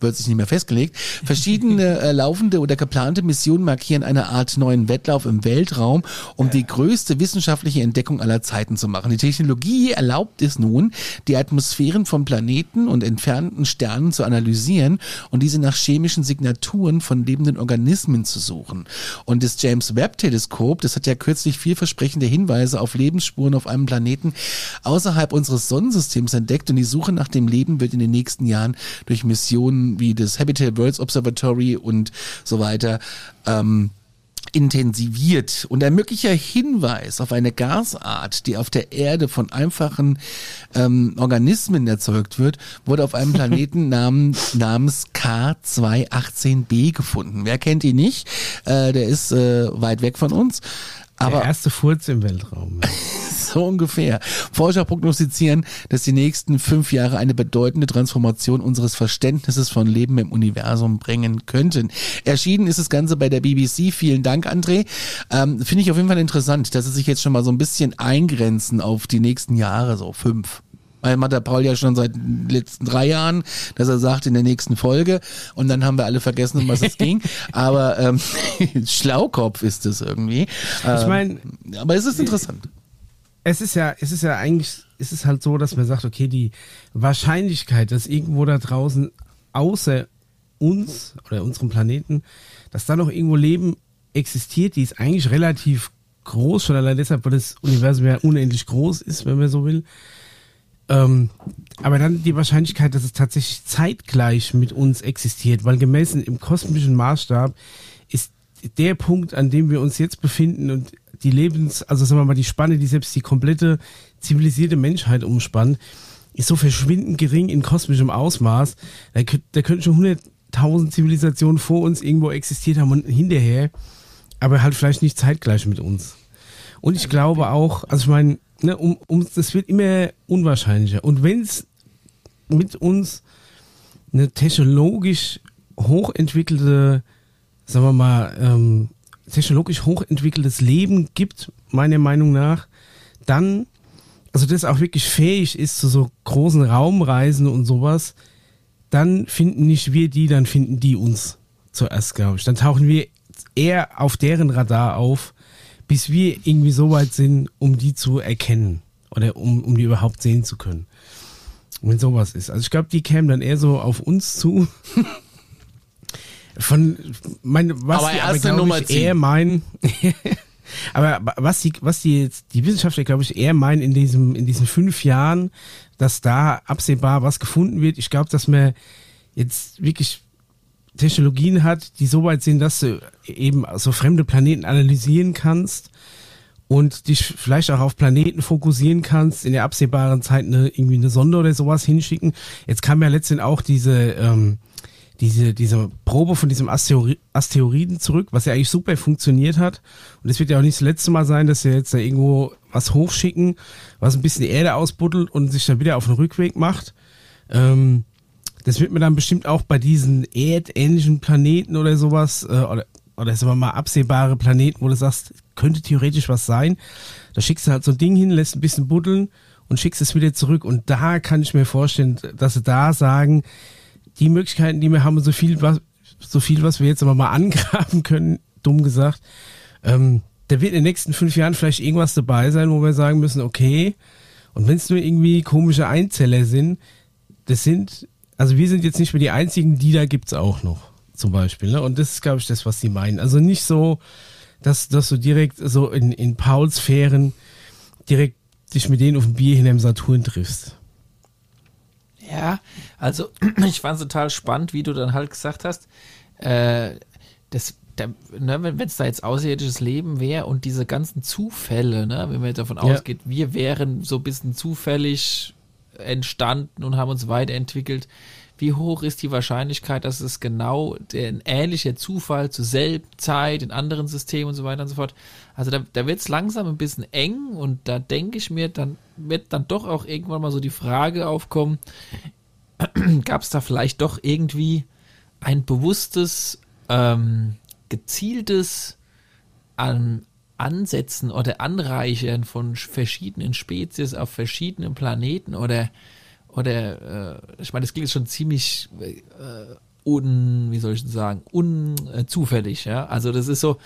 wird sich nicht mehr festgelegt. Verschiedene äh, laufende oder geplante Missionen markieren eine Art neuen Wettlauf im Weltraum, um die größte wissenschaftliche Entdeckung aller Zeiten zu machen. Die Technologie erlaubt es nun, die Atmosphären von Planeten und entfernten Sternen zu analysieren und diese nach chemischen Signaturen von lebenden Organismen zu suchen. Und das James Webb Teleskop, das hat ja kürzlich vielversprechende Hinweise auf Lebensspuren auf einem Planeten außerhalb unseres Sonnensystems entdeckt und die Suche nach dem Leben wird in den nächsten Jahren durch Missionen wie das Habitable Worlds Observatory und so weiter ähm, intensiviert und ein möglicher Hinweis auf eine Gasart, die auf der Erde von einfachen ähm, Organismen erzeugt wird, wurde auf einem Planeten namen, namens K218b gefunden. Wer kennt ihn nicht? Äh, der ist äh, weit weg von uns. Aber der erste Furz im Weltraum. so ungefähr. Forscher prognostizieren, dass die nächsten fünf Jahre eine bedeutende Transformation unseres Verständnisses von Leben im Universum bringen könnten. Erschienen ist das Ganze bei der BBC. Vielen Dank, André. Ähm, Finde ich auf jeden Fall interessant, dass sie sich jetzt schon mal so ein bisschen eingrenzen auf die nächsten Jahre, so fünf. Weil hat der Paul ja schon seit den letzten drei Jahren, dass er sagt in der nächsten Folge und dann haben wir alle vergessen, um was es ging. Aber ähm, Schlaukopf ist es irgendwie. Ich Ähm, meine, aber es ist interessant. es ist ja, es ist ja eigentlich, es ist halt so, dass man sagt, okay, die Wahrscheinlichkeit, dass irgendwo da draußen außer uns oder unserem Planeten, dass da noch irgendwo Leben existiert, die ist eigentlich relativ groß, schon allein deshalb, weil das Universum ja unendlich groß ist, wenn man so will. Ähm, aber dann die Wahrscheinlichkeit, dass es tatsächlich zeitgleich mit uns existiert, weil gemessen im kosmischen Maßstab ist der Punkt, an dem wir uns jetzt befinden und die Lebens, also sagen wir mal, die Spanne, die selbst die komplette zivilisierte Menschheit umspannt, ist so verschwindend gering in kosmischem Ausmaß. Da, da könnten schon 100.000 Zivilisationen vor uns irgendwo existiert haben und hinterher, aber halt vielleicht nicht zeitgleich mit uns. Und ich glaube auch, also ich meine, ne, um, um, das wird immer unwahrscheinlicher. Und wenn es mit uns eine technologisch hochentwickelte, sagen wir mal, ähm, technologisch hochentwickeltes Leben gibt, meiner Meinung nach, dann, also das auch wirklich fähig ist zu so großen Raumreisen und sowas, dann finden nicht wir die, dann finden die uns zuerst, glaube ich. Dann tauchen wir eher auf deren Radar auf, bis wir irgendwie so weit sind, um die zu erkennen oder um, um die überhaupt sehen zu können. wenn sowas ist. Also ich glaube, die kämen dann eher so auf uns zu. Von mein, was Aber die erste aber, Nummer ich, eher meinen. aber was die, was die jetzt, die Wissenschaftler, glaube ich, eher meinen in diesem, in diesen fünf Jahren, dass da absehbar was gefunden wird. Ich glaube, dass man jetzt wirklich Technologien hat, die so weit sind, dass du eben so fremde Planeten analysieren kannst und dich vielleicht auch auf Planeten fokussieren kannst, in der absehbaren Zeit eine, irgendwie eine Sonde oder sowas hinschicken. Jetzt kam ja letztendlich auch diese, ähm, diese, diese Probe von diesem Asteroid, Asteroiden zurück, was ja eigentlich super funktioniert hat. Und es wird ja auch nicht das letzte Mal sein, dass wir jetzt da irgendwo was hochschicken, was ein bisschen die Erde ausbuddelt und sich dann wieder auf den Rückweg macht. Ähm, das wird mir dann bestimmt auch bei diesen erdähnlichen Planeten oder sowas, äh, oder, oder sagen wir mal absehbare Planeten, wo du sagst, könnte theoretisch was sein. Da schickst du halt so ein Ding hin, lässt ein bisschen buddeln und schickst es wieder zurück. Und da kann ich mir vorstellen, dass sie da sagen, die Möglichkeiten, die wir haben, so viel, was, so viel, was wir jetzt aber mal angraben können, dumm gesagt, ähm, da wird in den nächsten fünf Jahren vielleicht irgendwas dabei sein, wo wir sagen müssen, okay, und wenn es nur irgendwie komische Einzeller sind, das sind, also wir sind jetzt nicht mehr die einzigen, die da gibt's auch noch, zum Beispiel. Ne? Und das ist, glaube ich, das, was sie meinen. Also nicht so, dass, dass du direkt so in, in Paul-Sphären direkt dich mit denen auf ein Bier hin im Saturn triffst. Ja, also ich fand es total spannend, wie du dann halt gesagt hast, äh, das, da, ne, wenn es da jetzt außerirdisches Leben wäre und diese ganzen Zufälle, ne, wenn man jetzt davon Ja. ausgeht, wir wären so ein bisschen zufällig entstanden und haben uns weiterentwickelt, wie hoch ist die Wahrscheinlichkeit, dass es genau ein ähnlicher Zufall zur selben Zeit in anderen Systemen und so weiter und so fort. Also da, da wird es langsam ein bisschen eng und da denke ich mir, dann wird dann doch auch irgendwann mal so die Frage aufkommen, gab es da vielleicht doch irgendwie ein bewusstes, ähm, gezieltes an Ansetzen oder Anreichern von sch- verschiedenen Spezies auf verschiedenen Planeten oder oder äh, ich meine, das klingt schon ziemlich äh, un, wie soll ich denn sagen, unzufällig, ja. Also das ist so,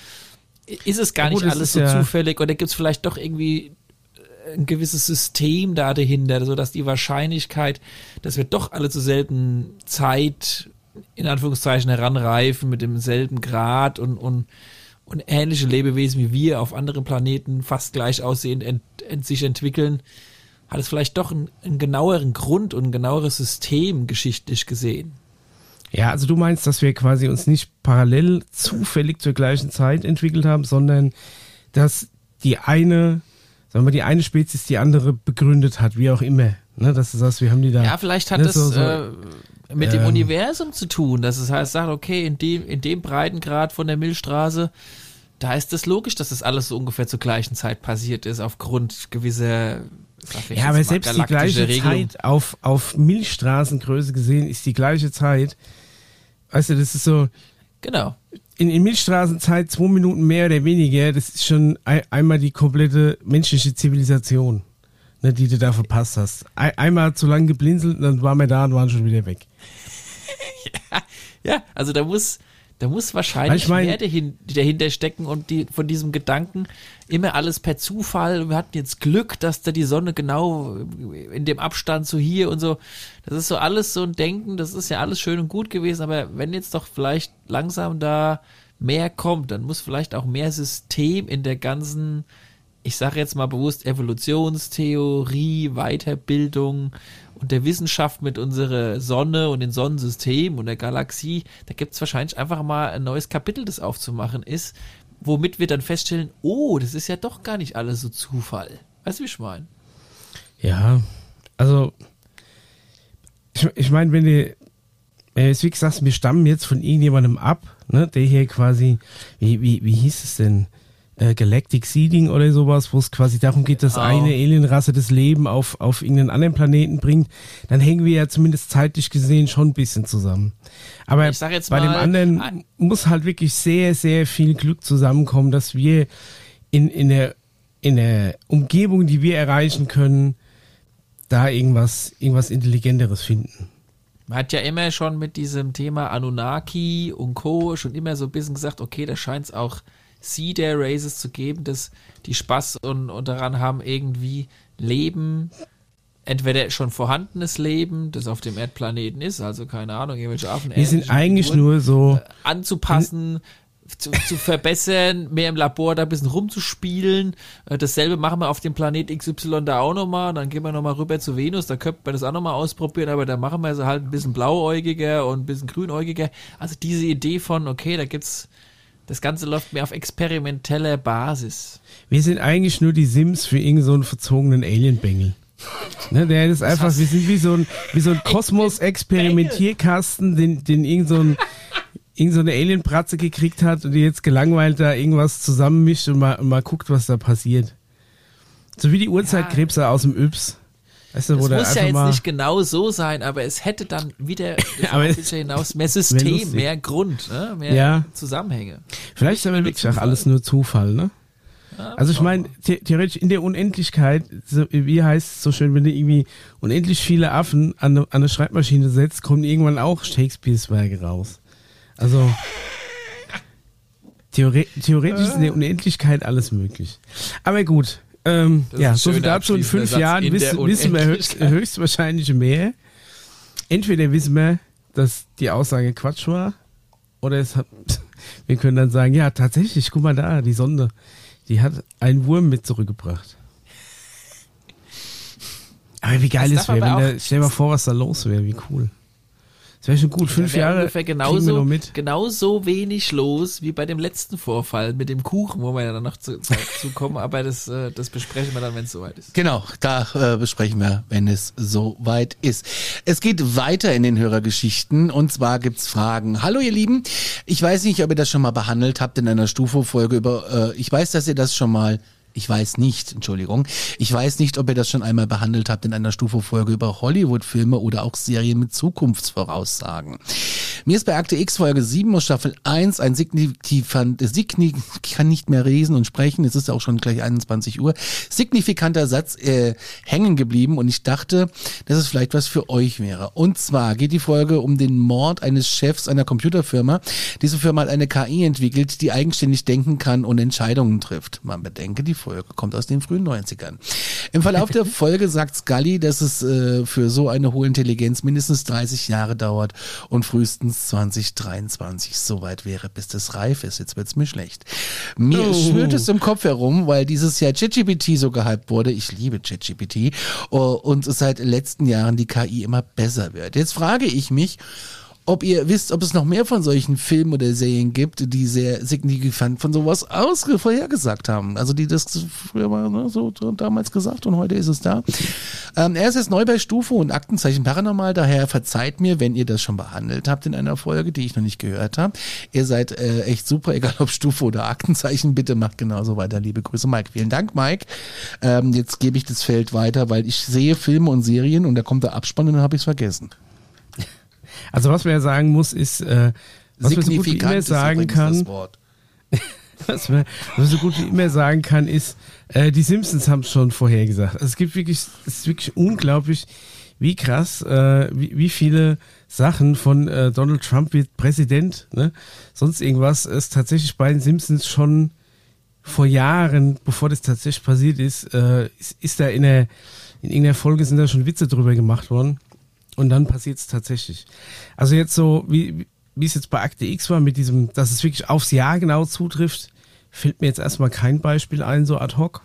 ist es gar gut, nicht alles so ja- zufällig oder gibt es vielleicht doch irgendwie ein gewisses System da dahinter, sodass die Wahrscheinlichkeit, dass wir doch alle zur selben Zeit in Anführungszeichen heranreifen mit demselben Grad und, und, und ähnliche Lebewesen wie wir auf anderen Planeten fast gleich aussehend ent, ent, sich entwickeln, hat es vielleicht doch einen, einen genaueren Grund und ein genaueres System geschichtlich gesehen. Ja, also du meinst, dass wir quasi uns nicht parallel zufällig zur gleichen Zeit entwickelt haben, sondern dass die eine, sagen wir, die eine Spezies die andere begründet hat, wie auch immer. Ne, dass du sagst, wir haben die da. Ja, vielleicht hat ne, das so- so- äh, mit dem ähm, Universum zu tun, dass es heißt, sagt, okay, in dem, in dem Breitengrad von der Milchstraße, da ist es logisch, dass das alles so ungefähr zur gleichen Zeit passiert ist, aufgrund gewisser ja, aber selbst die gleiche Regelung. Zeit auf, auf Milchstraßengröße gesehen ist die gleiche Zeit. Weißt du, das ist so, Genau. in, in Milchstraßenzeit zwei Minuten mehr oder weniger, das ist schon ein, einmal die komplette menschliche Zivilisation, ne, die du da verpasst hast. Ein, einmal zu lang geblinzelt und dann waren wir da und waren schon wieder weg. Ja, also da muss, da muss wahrscheinlich Ich mein- mehr dahin, dahinter stecken und die, von diesem Gedanken immer alles per Zufall. Wir hatten jetzt Glück, dass da die Sonne genau in dem Abstand so hier und so. Das ist so alles so ein Denken, das ist ja alles schön und gut gewesen, aber wenn jetzt doch vielleicht langsam da mehr kommt, dann muss vielleicht auch mehr System in der ganzen, ich sage jetzt mal bewusst, Evolutionstheorie, Weiterbildung und der Wissenschaft mit unserer Sonne und dem Sonnensystem und der Galaxie, da gibt es wahrscheinlich einfach mal ein neues Kapitel, das aufzumachen ist, womit wir dann feststellen, oh, das ist ja doch gar nicht alles so Zufall. Weißt du, wie ich meine? Ja, also ich, ich meine, wenn du wenn du jetzt wie gesagt, wir stammen jetzt von irgendjemandem ab, ne, der hier quasi, wie, wie, wie hieß es denn? Äh, Galactic Seeding oder sowas, wo es quasi darum geht, dass Genau. eine Alienrasse das Leben auf, auf irgendeinen anderen Planeten bringt, dann hängen wir ja zumindest zeitlich gesehen schon ein bisschen zusammen. Aber Ich sag jetzt bei dem anderen muss halt wirklich sehr, sehr viel Glück zusammenkommen, dass wir in, in, der, in der Umgebung, die wir erreichen können, da irgendwas, irgendwas Intelligenteres finden. Man hat ja immer schon mit diesem Thema Anunnaki und Co. schon immer so ein bisschen gesagt, okay, da scheint es auch Sea Races zu geben, dass die Spaß und, und daran haben, irgendwie Leben entweder schon vorhandenes Leben, das auf dem Erdplaneten ist, also keine Ahnung, irgendwelche Affen. Wir sind eigentlich Figuren, nur so, anzupassen, zu, zu verbessern, mehr im Labor da ein bisschen rumzuspielen. Äh, Dasselbe machen wir auf dem Planet XY da auch nochmal. Dann gehen wir nochmal rüber zu Venus, da könnte man das auch nochmal ausprobieren, aber da machen wir sie halt ein bisschen blauäugiger und ein bisschen grünäugiger. Also diese Idee von, okay, da gibt's, das Ganze läuft mehr auf experimenteller Basis. wir sind eigentlich nur die Sims für irgendeinen so einen verzogenen Alien-Bengel. Ne, der ist einfach, wir sind wie so ein, wie so ein Kosmos-Experimentierkasten, den, den irgend so ein, irgend so eine Alien-Bratze gekriegt hat und die jetzt gelangweilt da irgendwas zusammenmischt und mal, und mal guckt, was da passiert. So wie die Uhrzeitkrebse aus dem Yps. Weißt du, Das muss ja jetzt nicht genau so sein, aber es hätte dann wieder hinaus mehr System, mehr Grund, ne? mehr Ja. Zusammenhänge. Vielleicht ist aber wirklich auch alles nur Zufall, ne? Also ich meine, the theoretisch in der Unendlichkeit, so, wie heißt es so schön, wenn du irgendwie unendlich viele Affen an eine, an eine Schreibmaschine setzt, kommen irgendwann auch Shakespeares Werke raus. Also theore theoretisch ist in der Unendlichkeit alles möglich. Aber gut, ähm, Das ja, so viel dazu. In fünf. Jahren In wissen, wissen wir höchst, höchstwahrscheinlich mehr. Entweder wissen wir, dass die Aussage Quatsch war, oder es hat, wir können dann sagen, ja, tatsächlich, guck mal da, die Sonde, die hat einen Wurm mit zurückgebracht. Aber wie geil Das es darf wäre, wenn stell dir mal vor, was da los wäre, wie cool. Das wäre schon gut, fünf Da wär Jahre ungefähr genauso, noch mit. genauso wenig los wie bei dem letzten Vorfall mit dem Kuchen, wo wir ja dann noch zu, zu, zu kommen, aber das, äh, das besprechen wir dann, wenn es soweit ist. Genau, da äh, besprechen wir, wenn es soweit ist. Es geht weiter in den Hörergeschichten und zwar gibt's Fragen. Hallo ihr Lieben, ich weiß nicht, ob ihr das schon mal behandelt habt in einer Stufo-Folge über, äh, ich weiß, dass ihr das schon mal ich weiß nicht, Entschuldigung. Ich weiß nicht, ob ihr das schon einmal behandelt habt in einer Stufo-Folge über Hollywood-Filme oder auch Serien mit Zukunftsvoraussagen. Mir ist bei Akte X Folge 7 aus Staffel 1 ein signifikant, signi, kann nicht mehr lesen und sprechen, es ist auch schon gleich 21 Uhr, signifikanter Satz äh, hängen geblieben und ich dachte, dass es vielleicht was für euch wäre. Und zwar geht die Folge um den Mord eines Chefs einer Computerfirma. Diese Firma hat eine KI entwickelt, die eigenständig denken kann und Entscheidungen trifft. Man bedenke, die Folge kommt aus den frühen 90ern. Im Verlauf der Folge sagt Scully, dass es äh, für so eine hohe Intelligenz mindestens 30 Jahre dauert und frühestens 2023 soweit wäre, bis das reif ist. Jetzt wird's mir schlecht. Mir Oh. schwirrt es im Kopf herum, weil dieses Jahr ChatGPT so gehypt wurde. Ich liebe ChatGPT oh, und es seit letzten Jahren die KI immer besser wird. Jetzt frage ich mich, ob ihr wisst, ob es noch mehr von solchen Filmen oder Serien gibt, die sehr signifikant von sowas aus vorhergesagt haben. Also die das früher mal ne, so, damals gesagt und heute ist es da. Ähm, er ist jetzt neu bei Stufe und Aktenzeichen Paranormal, daher verzeiht mir, wenn ihr das schon behandelt habt in einer Folge, die ich noch nicht gehört habe. Ihr seid äh, echt super, egal ob Stufe oder Aktenzeichen. Bitte macht genauso weiter. Liebe Grüße, Mike. Vielen Dank, Mike. Ähm, jetzt gebe ich das Feld weiter, weil ich sehe Filme und Serien und da kommt der Abspann und dann habe ich es vergessen. Also was man ja sagen muss, ist, äh, was man so gut wie immer ist sagen kann, was man, was man so gut wie immer sagen kann, ist, äh, die Simpsons haben es schon vorhergesagt. Also es gibt wirklich, es ist wirklich unglaublich, wie krass, äh, wie, wie viele Sachen von äh, Donald Trump wird Präsident, ne? sonst irgendwas, es tatsächlich bei den Simpsons schon vor Jahren, bevor das tatsächlich passiert ist, äh, ist, ist da in der in irgendeiner Folge sind da schon Witze drüber gemacht worden und dann passiert es tatsächlich. Also jetzt so, wie, wie es jetzt bei Akte X war, mit diesem, dass es wirklich aufs Jahr genau zutrifft, fällt mir jetzt erstmal kein Beispiel ein, so ad hoc.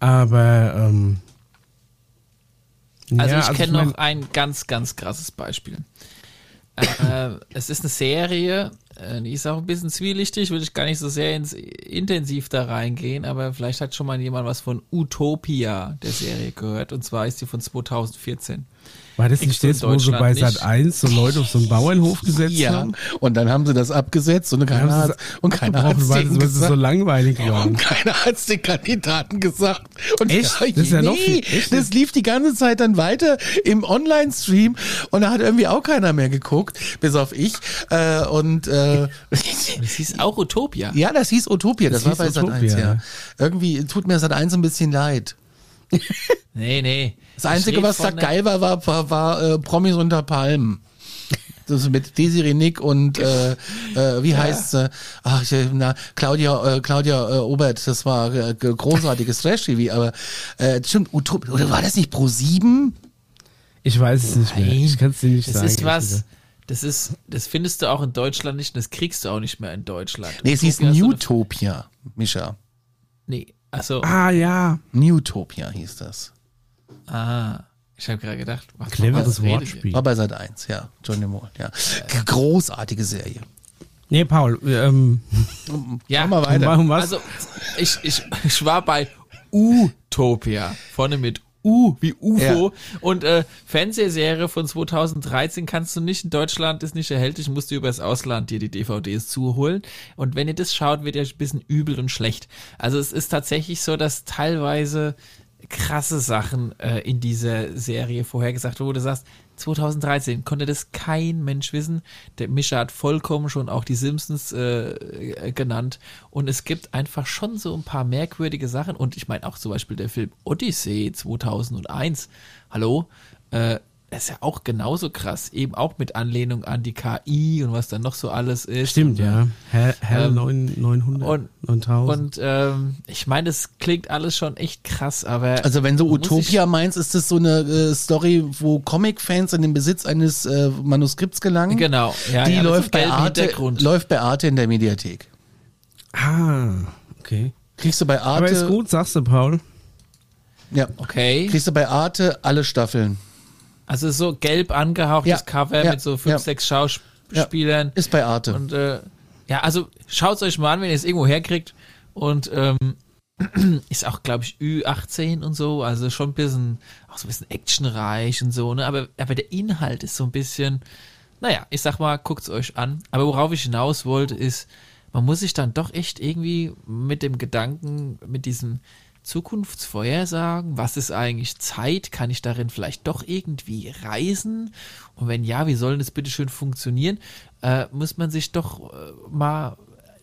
Aber ähm, Also ja, ich kenne mein- noch ein ganz, ganz krasses Beispiel. äh, es ist eine Serie, die ist auch ein bisschen zwielichtig, will ich gar nicht so sehr ins, intensiv da reingehen, aber vielleicht hat schon mal jemand was von Utopia, der Serie, gehört. Und zwar ist die von 2014. War das nicht jetzt, wo sie bei Sat 1 so Leute auf so einen Bauernhof gesetzt Ja, haben? und dann haben sie das abgesetzt und keiner hat und keiner hat abgebrochen, weil, sie so langweilig waren. Und keiner hat's den Kandidaten gesagt. Und Echt? Ja, Das ist ja noch nee, viel- echt? das lief die ganze Zeit dann weiter im Online-Stream und da hat irgendwie auch keiner mehr geguckt, bis auf ich. Äh, und äh, Das hieß auch Utopia. ja, das hieß Utopia, das, Das war bei Sat 1, Utopia, ja. ja. Irgendwie tut mir Sat 1 ein bisschen leid. Nee, nee. Das Einzige, was da geil war, war, war, war äh, Promis unter Palmen. Das ist mit Desiree Nick und äh, äh, wie heißt sie? Ach, na, Claudia, äh, Claudia äh, Obert, das war äh, großartiges Trash-TV, aber äh, stimmt, Utop oder war das nicht Pro 7? Ich weiß es nicht mehr. Ich kann es dir nicht Das sagen. ist ehrlich was. Das ist, das findest du auch in Deutschland nicht und das kriegst du auch nicht mehr in Deutschland. Nee, es hieß Newtopia, Mischa. Nee, also, Ah ja, Newtopia hieß das. ah, ich habe gerade gedacht, was, cleveres? Wortspiel. War bei Sat 1, ja. Johnny Moore, ja. Großartige Serie. Nee, Paul, ähm, Ja, mal weiter. um was? Also, ich, ich, ich war bei Utopia. Vorne mit U wie UFO. Und äh, Fernsehserie von 2013 kannst du nicht in Deutschland, ist nicht erhältlich, musst du übers Ausland dir die DVDs zuholen. Und wenn ihr das schaut, wird ihr ein bisschen übel und schlecht. Also es ist tatsächlich so, dass teilweise krasse Sachen äh, in dieser Serie vorhergesagt wurden, wo du sagst, 2013 konnte das kein Mensch wissen. Der Mischa hat vollkommen schon auch die Simpsons äh, äh, genannt. Und es gibt einfach schon so ein paar merkwürdige Sachen. Und ich meine auch zum Beispiel der Film Odyssey 2001. Hallo? Äh, das ist ja auch genauso krass. Eben auch mit Anlehnung an die KI und was dann noch so alles ist. stimmt, und, ja. Hell, Hell Ähm, 9, 900, und- 9000. Und ähm, ich meine, das klingt alles schon echt krass, aber Also wenn du Utopia meinst, ist das so eine äh, Story, wo Comic-Fans in den Besitz eines äh, Manuskripts gelangen? Genau, ja, Die ja, läuft, bei Arte, läuft bei Arte in der Mediathek. ah, okay. Kriegst du bei Arte, Aber ist gut, sagst du, Paul. ja, Okay. kriegst du bei Arte alle Staffeln. Also so gelb angehauchtes Ja, Cover ja, mit so fünf, ja. sechs Schauspielern. Ist bei Arte. Und äh, ja, also schaut euch mal an, wenn ihr es irgendwo herkriegt. Und ähm, ist auch, glaube ich, Ü18 und so, also schon ein bisschen, auch so ein bisschen actionreich und so, ne? Aber, aber der Inhalt ist so ein bisschen, naja, ich sag mal, guckt's euch an. Aber worauf ich hinaus wollte, ist, man muss sich dann doch echt irgendwie mit dem Gedanken, mit diesem Zukunftsvorhersagen, was ist eigentlich Zeit? Kann ich darin vielleicht doch irgendwie reisen? Und wenn ja, wie soll das bitte schön funktionieren? Äh, muss man sich doch äh, mal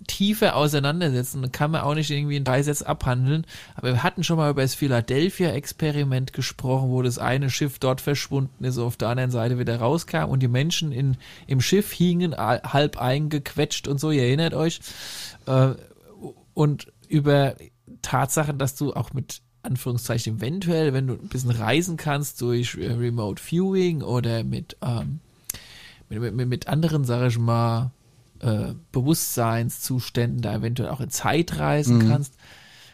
tiefer auseinandersetzen. Kann man auch nicht irgendwie in drei Sätzen abhandeln. Aber wir hatten schon mal über das Philadelphia-Experiment gesprochen, wo das eine Schiff dort verschwunden ist, auf der anderen Seite wieder rauskam und die Menschen in, im Schiff hingen, halb eingequetscht und so, ihr erinnert euch. Äh, und über Tatsachen, dass du auch mit Anführungszeichen eventuell, wenn du ein bisschen reisen kannst durch äh, Remote Viewing oder mit, ähm, mit, mit, mit anderen, sage ich mal, äh, Bewusstseinszuständen da eventuell auch in Zeit reisen kannst.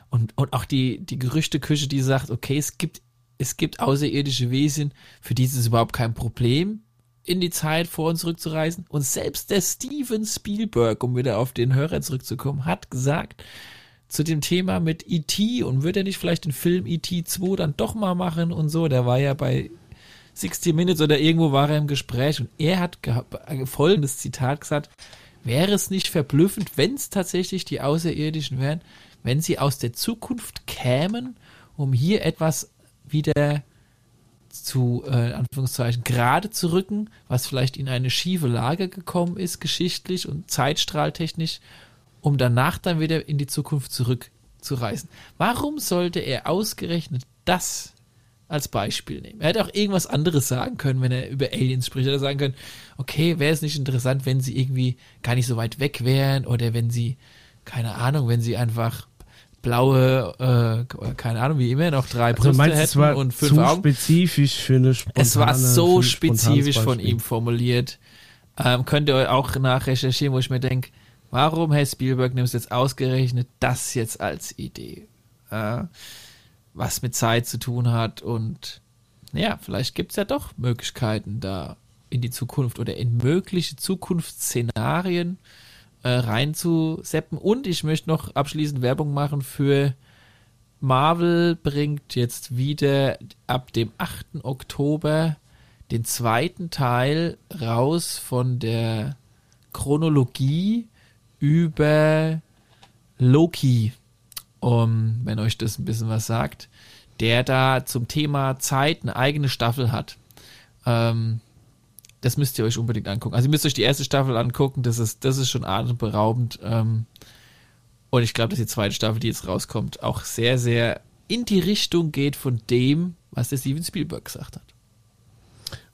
Und, und auch die, die Gerüchteküche, die sagt, okay, es gibt, es gibt außerirdische Wesen, für die ist es überhaupt kein Problem, in die Zeit vor und zurück zu reisen. Und selbst der Steven Spielberg, um wieder auf den Hörer zurückzukommen, hat gesagt, zu dem Thema mit E.T. und wird er nicht vielleicht den Film E.T. 2 dann doch mal machen und so. Der war ja bei 60 Minutes oder irgendwo war er im Gespräch und er hat äh, folgendes Zitat gesagt, wäre es nicht verblüffend, wenn es tatsächlich die Außerirdischen wären, wenn sie aus der Zukunft kämen, um hier etwas wieder zu, äh, Anführungszeichen, gerade zu rücken, was vielleicht in eine schiefe Lage gekommen ist, geschichtlich und zeitstrahltechnisch, um danach dann wieder in die Zukunft zurückzureisen. Warum sollte er ausgerechnet das als Beispiel nehmen? Er hätte auch irgendwas anderes sagen können, wenn er über Aliens spricht. Er hätte sagen können, okay, wäre es nicht interessant, wenn sie irgendwie gar nicht so weit weg wären oder wenn sie, keine Ahnung, wenn sie einfach blaue, äh, keine Ahnung, wie immer, noch drei Also Brüste hätten war und fünf zu Augen. spezifisch für eine spontane Es war so spezifisch von ihm formuliert. Ähm, könnt ihr auch nachrecherchieren, wo ich mir denke, warum, Herr Spielberg, nimmst du jetzt ausgerechnet das jetzt als Idee? Äh, was mit Zeit zu tun hat und ja, vielleicht gibt es ja doch Möglichkeiten da in die Zukunft oder in mögliche Zukunftsszenarien äh, reinzuseppen. Und ich möchte noch abschließend Werbung machen für Marvel bringt jetzt wieder ab dem 8. Oktober den zweiten Teil raus von der Chronologie über Loki, um, wenn euch das ein bisschen was sagt, der da zum Thema Zeit eine eigene Staffel hat. Ähm, das müsst ihr euch unbedingt angucken. Also ihr müsst euch die erste Staffel angucken, das ist, das ist schon atemberaubend. Ähm, und ich glaube, dass die zweite Staffel, die jetzt rauskommt, auch sehr, sehr in die Richtung geht von dem, was der Steven Spielberg gesagt hat.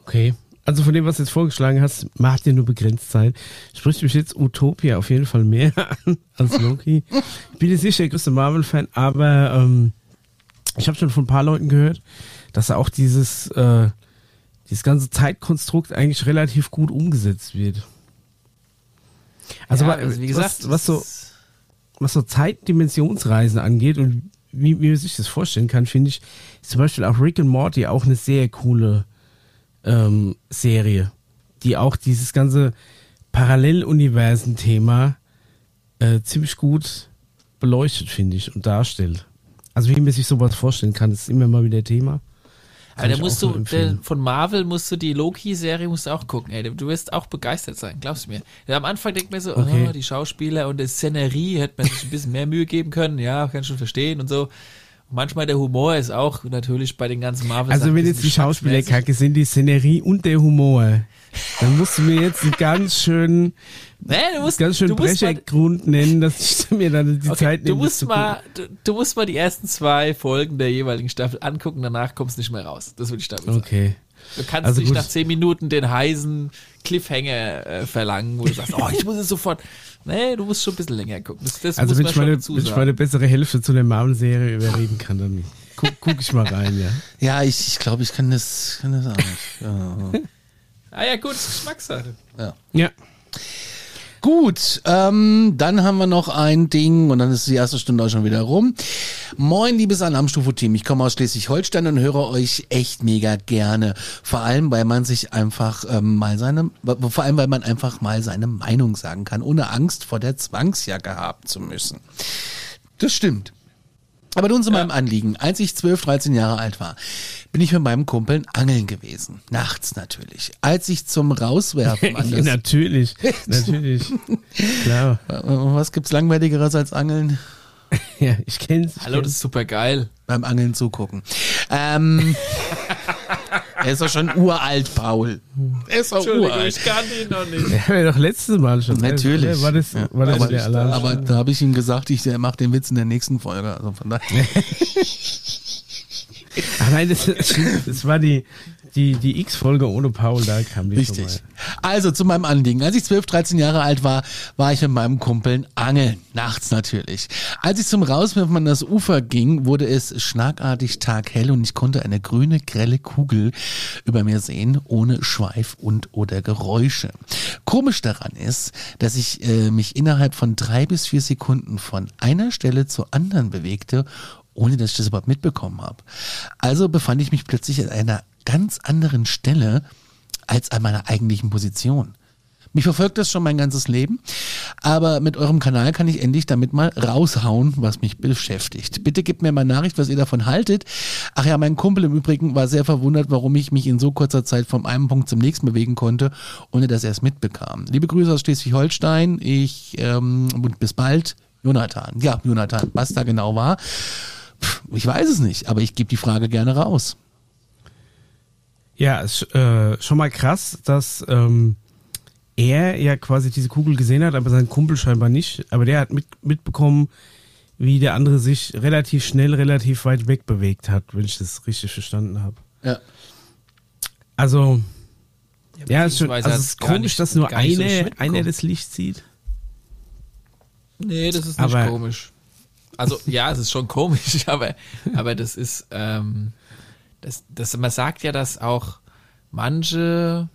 Okay. Also von dem, was du jetzt vorgeschlagen hast, macht ja nur begrenzt Zeit. Spricht mich jetzt Utopia auf jeden Fall mehr an als Loki. Ich bin jetzt nicht der größte Marvel-Fan, aber ähm, ich habe schon von ein paar Leuten gehört, dass auch dieses, äh, dieses ganze Zeitkonstrukt eigentlich relativ gut umgesetzt wird. Also, Ja, also wie gesagt, was, was so was so Zeitdimensionsreisen angeht und wie, wie man sich das vorstellen kann, finde ich, ist zum Beispiel auch Rick and Morty auch eine sehr coole ähm, Serie, die auch dieses ganze Paralleluniversen-Thema äh, ziemlich gut beleuchtet, finde ich, und darstellt. Also wie man sich sowas vorstellen kann, ist immer mal wieder Thema. Aber Kann da ich musst du, von Marvel musst du die Loki-Serie musst du auch gucken, ey. Du wirst auch begeistert sein, glaubst du mir. Am Anfang denkt man so, Okay. oh, die Schauspieler und die Szenerie hätte man sich ein bisschen mehr Mühe geben können, ja, kann schon verstehen und so. Manchmal der Humor ist auch natürlich bei den ganzen Marvel Also wenn jetzt die Schauspieler kacke sind, die Szenerie und der Humor, dann musst du mir jetzt einen ganz schönen, Nee, du musst, ganz schön du musst mal, Brechergrund nennen, dass ich mir dann die okay, Zeit du nehme. das musst mal, du, du musst mal die ersten zwei Folgen der jeweiligen Staffel angucken, danach kommst du nicht mehr raus. Das will ich damit sagen. Okay. Du kannst Also nicht gut. nach zehn Minuten den heißen Cliffhanger äh, verlangen, wo du sagst, oh, ich muss es sofort. Nee, du musst schon ein bisschen länger gucken. Das, das Also muss wenn man ich, schon meine, wenn ich meine bessere Hälfte zu der Marvel-Serie überreden kann, dann guck, guck ich mal rein, ja. Ja, ich, ich glaube, ich kann das, kann das auch nicht. Ja. ah ja, gut, Geschmackssache. Ja. Gut, ähm, dann haben wir noch ein Ding und dann ist die erste Stunde auch schon wieder rum. Moin, liebes Alarmstufe-Team. Ich komme aus Schleswig-Holstein und höre euch echt mega gerne. Vor allem, weil man sich einfach ähm, mal seine, vor allem, weil man einfach mal seine Meinung sagen kann, ohne Angst vor der Zwangsjacke haben zu müssen. Das stimmt. Aber nun zu meinem Anliegen. Als ich 12, 13 Jahre alt war, bin ich mit meinem Kumpel angeln gewesen. Nachts natürlich. Als ich zum Rauswerfen an das natürlich. Natürlich. Klar. Was gibt's langweiligeres als Angeln? Ja, ich kenn's. ich Hallo, das kenn's. ist super geil. Beim Angeln zugucken. Ähm, er ist doch schon uralt, Paul. Er ist doch uralt. kann ihn noch nicht. Ja, wir doch letztes Mal schon. Natürlich. War das, war das aber, der Alarm? aber da habe ich ihm gesagt, ich mache den Witz in der nächsten Folge. Also von daher. Ach nein, das, das war die, die, die X-Folge ohne Paul, da kam die schon Richtig. Also zu meinem Anliegen. Als ich 12, 13 Jahre alt war, war ich mit meinem Kumpel angeln. Nachts natürlich. Als ich zum Rauswerfen an das Ufer ging, wurde es schlagartig taghell und ich konnte eine grüne, grelle Kugel über mir sehen, ohne Schweif und oder Geräusche. Komisch daran ist, dass ich äh, mich innerhalb von drei bis vier Sekunden von einer Stelle zur anderen bewegte ohne dass ich das überhaupt mitbekommen habe. Also befand ich mich plötzlich an einer ganz anderen Stelle als an meiner eigentlichen Position. Mich verfolgt das schon mein ganzes Leben, aber mit eurem Kanal kann ich endlich damit mal raushauen, was mich beschäftigt. Bitte gebt mir mal Nachricht, was ihr davon haltet. Ach ja, mein Kumpel im Übrigen war sehr verwundert, warum ich mich in so kurzer Zeit von einem Punkt zum nächsten bewegen konnte, ohne dass er es mitbekam. Liebe Grüße aus Schleswig-Holstein. Ich ähm, und bis bald, Jonathan. Ja, Jonathan, was da genau war, ich weiß es nicht, aber ich gebe die Frage gerne raus. Ja, ist äh, schon mal krass, dass ähm, er ja quasi diese Kugel gesehen hat, aber sein Kumpel scheinbar nicht. Aber der hat mit, mitbekommen, wie der andere sich relativ schnell, relativ weit weg bewegt hat, wenn ich das richtig verstanden habe. Ja. Also, ja, es ist, schon, also es ist komisch, nicht- dass nur so eine, richtig einer das Licht sieht. Nee, das ist nicht Aber- komisch. Also ja, es ist schon komisch, aber, aber das ist, ähm, das, das, man sagt ja, dass auch manche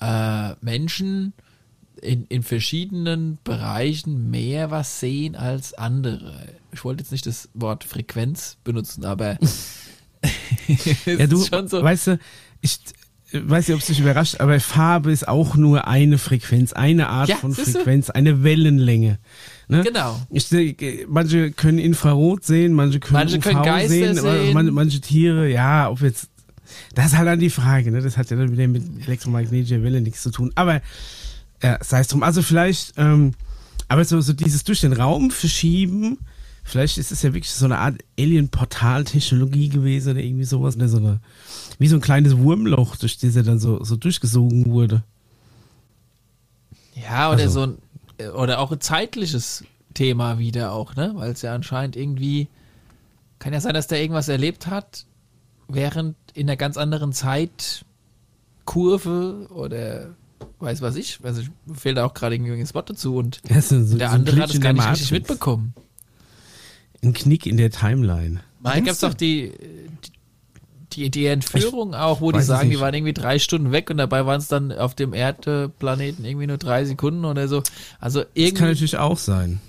äh, Menschen in, in verschiedenen Bereichen mehr was sehen als andere. Ich wollte jetzt nicht das Wort Frequenz benutzen, aber Ja, du, schon so. weißt du, ich weiß nicht, ob es dich überrascht, aber Farbe ist auch nur eine Frequenz, eine Art Ja, von? Frequenz, eine Wellenlänge. Ne? Genau. Ich, manche können Infrarot sehen, manche können Manche UV können Geister sehen, sehen. Man, manche Tiere, ja, ob jetzt, das ist halt dann die Frage, ne? das hat ja dann wieder mit elektromagnetischer Welle nichts zu tun, aber ja, sei es drum, also vielleicht, ähm, aber so, so dieses durch den Raum verschieben, vielleicht ist es ja wirklich so eine Art Alien-Portal-Technologie gewesen oder irgendwie sowas, ne? so eine, wie so ein kleines Wurmloch, durch das er dann so, so durchgesogen wurde. Ja, oder Also- so ein, äh, oder auch ein zeitliches Thema wieder auch, ne? Weil es ja anscheinend irgendwie, kann ja sein, dass der irgendwas erlebt hat, während in einer ganz anderen Zeit Kurve oder weiß was ich. Also ich fehlt da auch gerade irgendwie ein Spot dazu und ist so, der so andere hat es gar nicht richtig mitbekommen. Ein Knick in der Timeline. Da Meinst gab es doch die, die, die Entführung auch, wo die sagen, die waren irgendwie drei Stunden weg und dabei waren es dann auf dem Erdplaneten irgendwie nur drei Sekunden oder so. Also Das kann irgendwie natürlich auch sein.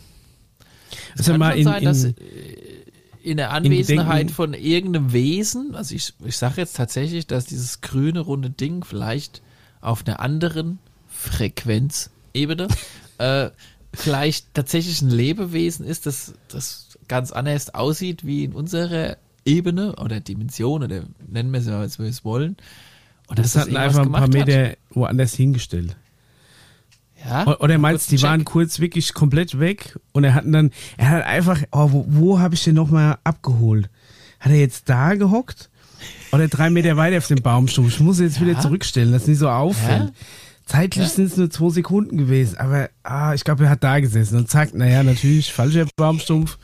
es Also kann mal in, sein, dass in, in der Anwesenheit Gedenken- von irgendeinem Wesen, also ich, ich sage jetzt tatsächlich, dass dieses grüne runde Ding vielleicht auf einer anderen Frequenzebene äh, vielleicht tatsächlich ein Lebewesen ist, das, das ganz anders aussieht wie in unserer Ebene oder Dimension oder nennen wir es mal, als wir es wollen. Und das hatten irgendwas einfach ein paar gemacht hat. Meter woanders hingestellt. Ja? Oder meinst du, die waren Check. kurz wirklich komplett weg und er hatten dann, er hat einfach, oh, wo, wo habe ich den nochmal abgeholt? Hat er jetzt da gehockt? Oder drei Meter weiter auf dem Baumstumpf? Ich muss jetzt wieder Ja. zurückstellen, dass es nicht so auffällt. Ja. Zeitlich Ja. sind es nur zwei Sekunden gewesen, aber ah, ich glaube, er hat da gesessen und zack, naja, natürlich, falscher Baumstumpf.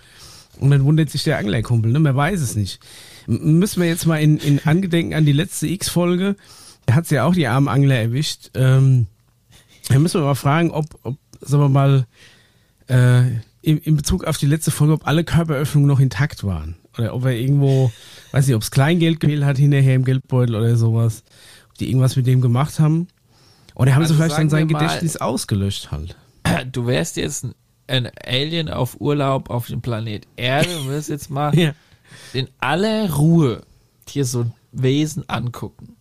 Und dann wundert sich der Anglerkumpel, ne? Man weiß es nicht. M müssen wir jetzt mal in, in Angedenken an die letzte X-Folge, da hat's ja auch die armen Angler erwischt. Ähm, da müssen wir mal fragen, ob, ob sagen wir mal, äh, in, in Bezug auf die letzte Folge, ob alle Körperöffnungen noch intakt waren. Oder ob er irgendwo, weiß nicht, ob es Kleingeld gefehlt hat hinterher im Geldbeutel oder sowas. Ob die irgendwas mit dem gemacht haben. Oder haben Also sie vielleicht dann sein mal- Gedächtnis ausgelöscht halt. Du wärst jetzt ein, Alien auf Urlaub auf dem Planet Erde und wirst jetzt mal Ja. in aller Ruhe dir so ein Wesen angucken.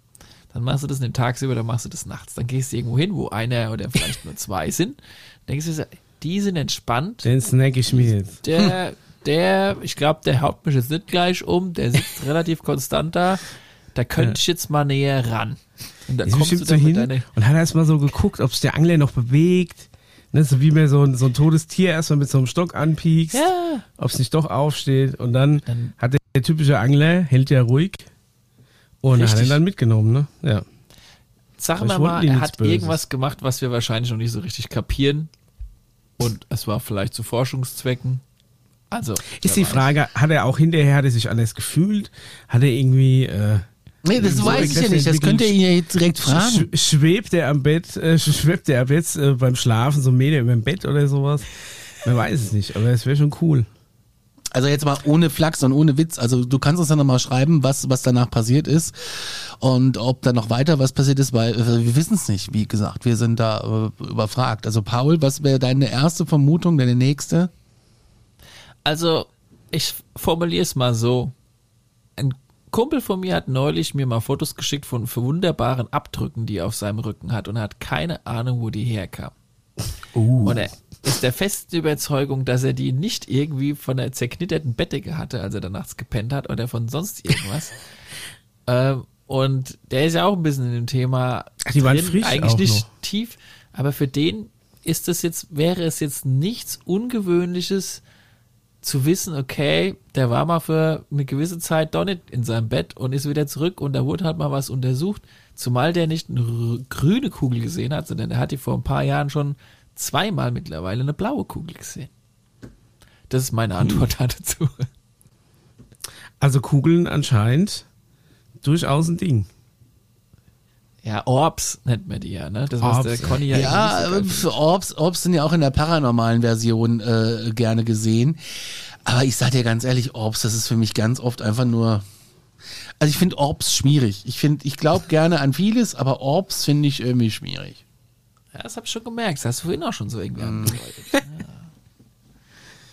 Dann machst du das nicht tagsüber, dann machst du das nachts. Dann gehst du irgendwo hin, wo einer oder vielleicht nur zwei sind. Denkst du, die sind entspannt. Den snack ich mir jetzt. Der, der, ich glaube, der haut mich jetzt nicht gleich um. Der sitzt relativ konstant da. Da könnte Ja. ich jetzt mal näher ran. Und da Ist kommst du dann hin und hat erst mal so geguckt, ob sich der Angler noch bewegt. Ne, so wie man so ein, so ein totes Tier erstmal mit so einem Stock anpiekst, ja, ob es nicht doch aufsteht. Und dann, Dann- hat der, typische Angler, hält ja ruhig. Und hat Richtig. ihn dann mitgenommen, ne? Ja. Wollten mal, die er hat Böses. irgendwas gemacht, was wir wahrscheinlich noch nicht so richtig kapieren. Und es war vielleicht zu Forschungszwecken. Also, Ist die. Frage, hat er auch hinterher, hat er sich anders gefühlt? Hat er irgendwie, äh, Nee, das So weiß ich ja nicht. Das könnt ihr ihn ja jetzt direkt fragen. sch schwebt er am Bett, äh, sch- schwebt er ab jetzt äh, beim Schlafen so Meter über dem Bett oder sowas? Man weiß es nicht, aber es wäre schon cool. Also jetzt mal ohne Flachs und ohne Witz. Also du kannst uns dann nochmal schreiben, was, was danach passiert ist und ob da noch weiter was passiert ist, weil äh, wir wissen es nicht, wie gesagt. Wir sind da äh, überfragt. Also Paul, was wäre deine erste Vermutung, deine nächste? Also, ich formuliere es mal so. Ein Kumpel von mir hat neulich mir mal Fotos geschickt von wunderbaren Abdrücken, die er auf seinem Rücken hat und er hat keine Ahnung, wo die herkamen. Und er ist der festen Überzeugung, dass er die nicht irgendwie von der zerknitterten Bettdecke hatte, als er da nachts gepennt hat oder von sonst irgendwas. ähm, und der ist ja auch ein bisschen in dem Thema Ach, die waren drin, frisch eigentlich nicht noch. tief, aber für den ist es jetzt, wäre es jetzt nichts Ungewöhnliches zu wissen, okay, der war mal für eine gewisse Zeit doch nicht in seinem Bett und ist wieder zurück und da wurde halt mal was untersucht, zumal der nicht eine grüne Kugel gesehen hat, sondern der hat die vor ein paar Jahren schon zweimal mittlerweile eine blaue Kugel gesehen. Das ist meine Antwort dazu. Also Kugeln anscheinend durchaus ein Ding. Ja, Orbs nennt man die ja, ne? Das was Orbs, der Conny ja, Ja, äh, so Orbs, Orbs sind ja auch in der paranormalen Version äh, gerne gesehen. Aber ich sag dir ganz ehrlich, Orbs, das ist für mich ganz oft einfach nur. Also ich finde Orbs schwierig. Ich finde, ich glaube gerne an vieles, aber Orbs finde ich irgendwie schwierig. Ja, das hab ich schon gemerkt. Das hast du vorhin auch schon so irgendwie Mm. angedeutet. Ja.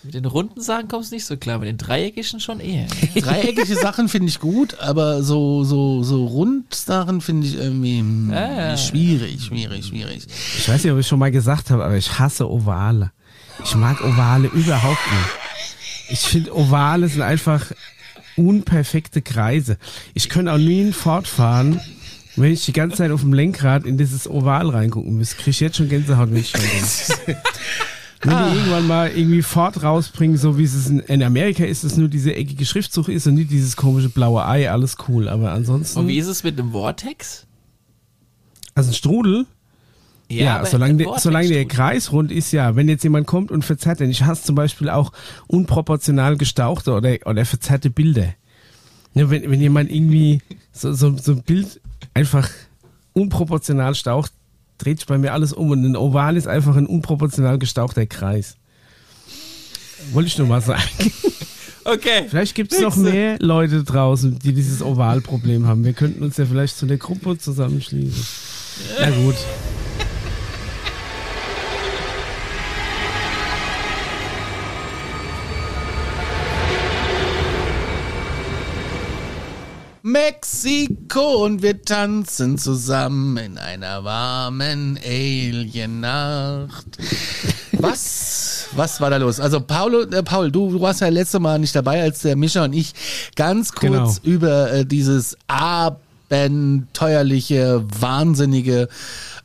Mit den runden Sachen kommst du nicht so klar, mit den dreieckigen schon eher. Dreieckige Sachen finde ich gut, aber so so so Rundsachen finde ich irgendwie hm, Ja, ja. schwierig, schwierig, schwierig. Ich weiß nicht, ob ich schon mal gesagt habe, aber ich hasse Ovale. Ich mag Ovale überhaupt nicht. Ich finde Ovale sind einfach unperfekte Kreise. Ich könnte auch nie fortfahren, wenn ich die ganze Zeit auf dem Lenkrad in dieses Oval reingucken müsste. Krieg ich jetzt schon Gänsehaut, wenn ich schon Wenn die irgendwann mal irgendwie Ford rausbringen, so wie es in, in Amerika ist, es nur diese eckige Schriftzug ist und nicht dieses komische blaue Ei, alles cool. Aber ansonsten, Und wie ist es mit dem Vortex? also ein Strudel, Ja, aber solange, der, solange der. Kreis rund ist, ja. Wenn jetzt jemand kommt und verzerrt den, ich hasse zum Beispiel auch unproportional gestauchte oder, oder verzerrte Bilder. Ja, wenn, wenn jemand irgendwie so, so, so ein Bild einfach unproportional staucht, dreht sich bei mir alles um und ein Oval ist einfach ein unproportional gestauchter Kreis. Wollte ich nur mal sagen. Okay. Vielleicht gibt es noch mehr Leute draußen, die dieses Ovalproblem haben. Wir könnten uns ja vielleicht zu der Gruppe zusammenschließen. Na gut. Mexiko und wir tanzen zusammen in einer warmen Alien-Nacht. Was? Was war da los? Also Paulo, äh, Paul, du, du warst ja letzte Mal nicht dabei, als der Mischa und ich ganz kurz Genau. über äh, dieses abenteuerliche, wahnsinnige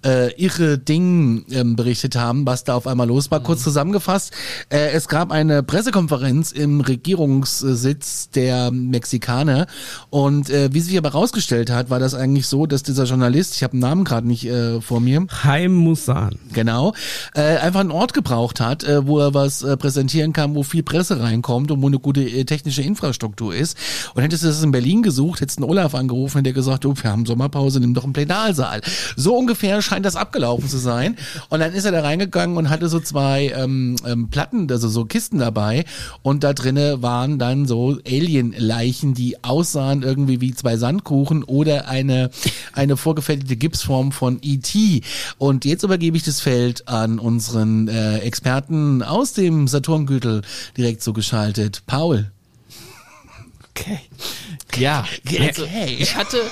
äh, irre Ding ähm, berichtet haben, was da auf einmal los war. Kurz zusammengefasst, äh, es gab eine Pressekonferenz im Regierungssitz der Mexikaner und äh, wie sich aber rausgestellt hat, war das eigentlich so, dass dieser Journalist, ich habe den Namen gerade nicht äh, vor mir, Haim Musan. Genau. Äh, einfach einen Ort gebraucht hat, äh, wo er was äh, präsentieren kann, wo viel Presse reinkommt und wo eine gute äh, technische Infrastruktur ist. Und hättest du das in Berlin gesucht, hättest du einen Olaf angerufen, der gesagt, oh, wir haben Sommerpause, nimm doch einen Plenarsaal. So ungefähr scheint das abgelaufen zu sein. Und dann ist er da reingegangen und hatte so zwei ähm, ähm, Platten, also so Kisten dabei. Und da drinne waren dann so Alien-Leichen, die aussahen irgendwie wie zwei Sandkuchen oder eine, eine vorgefertigte Gipsform von E.T. Und jetzt übergebe ich das Feld an unseren äh, Experten aus dem Saturngürtel direkt zugeschaltet. Paul. Okay. Ja. Also, Okay. ich hatte.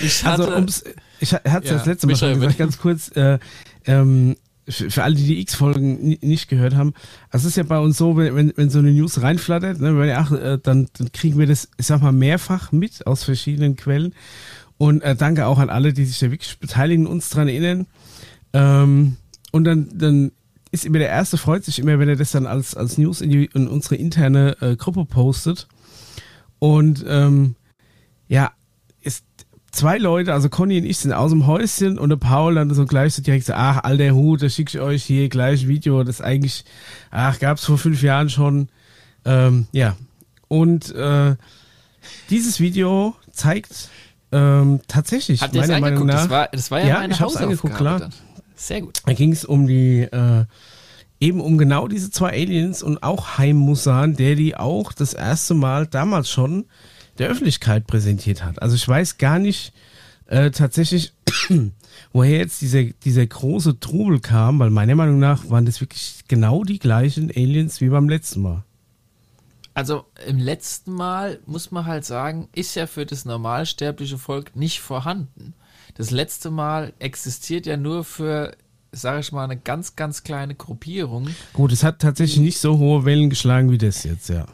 ich hatte. Also ums, ich hatte es Ja, das letzte Mal Michael, schon gesagt, ganz kurz, äh, ähm, für, alle, die die X-Folgen ni- nicht gehört haben, also es ist ja bei uns so, wenn, wenn, wenn so eine News reinflattert, ne, wenn, ach, äh, dann, dann kriegen wir das, ich sag mal, mehrfach mit aus verschiedenen Quellen. Und äh, danke auch an alle, die sich da wirklich beteiligen, uns dran erinnern. Ähm, und dann, dann ist immer der Erste, freut sich immer, wenn er das dann als, als News in, die, in unsere interne äh, Gruppe postet. Und ähm, ja, ist zwei Leute, also Conny und ich sind aus dem Häuschen und der Paul dann so gleich so direkt so, ach, alter Hut, da schicke ich euch hier gleich ein Video, das eigentlich, ach, gab's vor fünf Jahren schon. Ähm, ja. Und äh, dieses Video zeigt ähm, tatsächlich, Habt ihr es meiner Meinung nach, Das war, das war ja, Ja, meine ich hab's angeguckt, klar. Dann. Sehr gut. da ging es um die, äh, eben um genau diese zwei Aliens und auch Haim Musan, der die auch das erste Mal damals schon der Öffentlichkeit präsentiert hat. Also ich weiß gar nicht äh, tatsächlich, woher jetzt dieser, dieser große Trubel kam, weil meiner Meinung nach waren das wirklich genau die gleichen Aliens wie beim letzten Mal. Also im letzten Mal muss man halt sagen, ist ja für das normalsterbliche Volk nicht vorhanden. Das letzte Mal existiert ja nur für, sage ich mal, eine ganz, ganz kleine Gruppierung. Gut, es hat tatsächlich nicht so hohe Wellen geschlagen wie das jetzt, ja.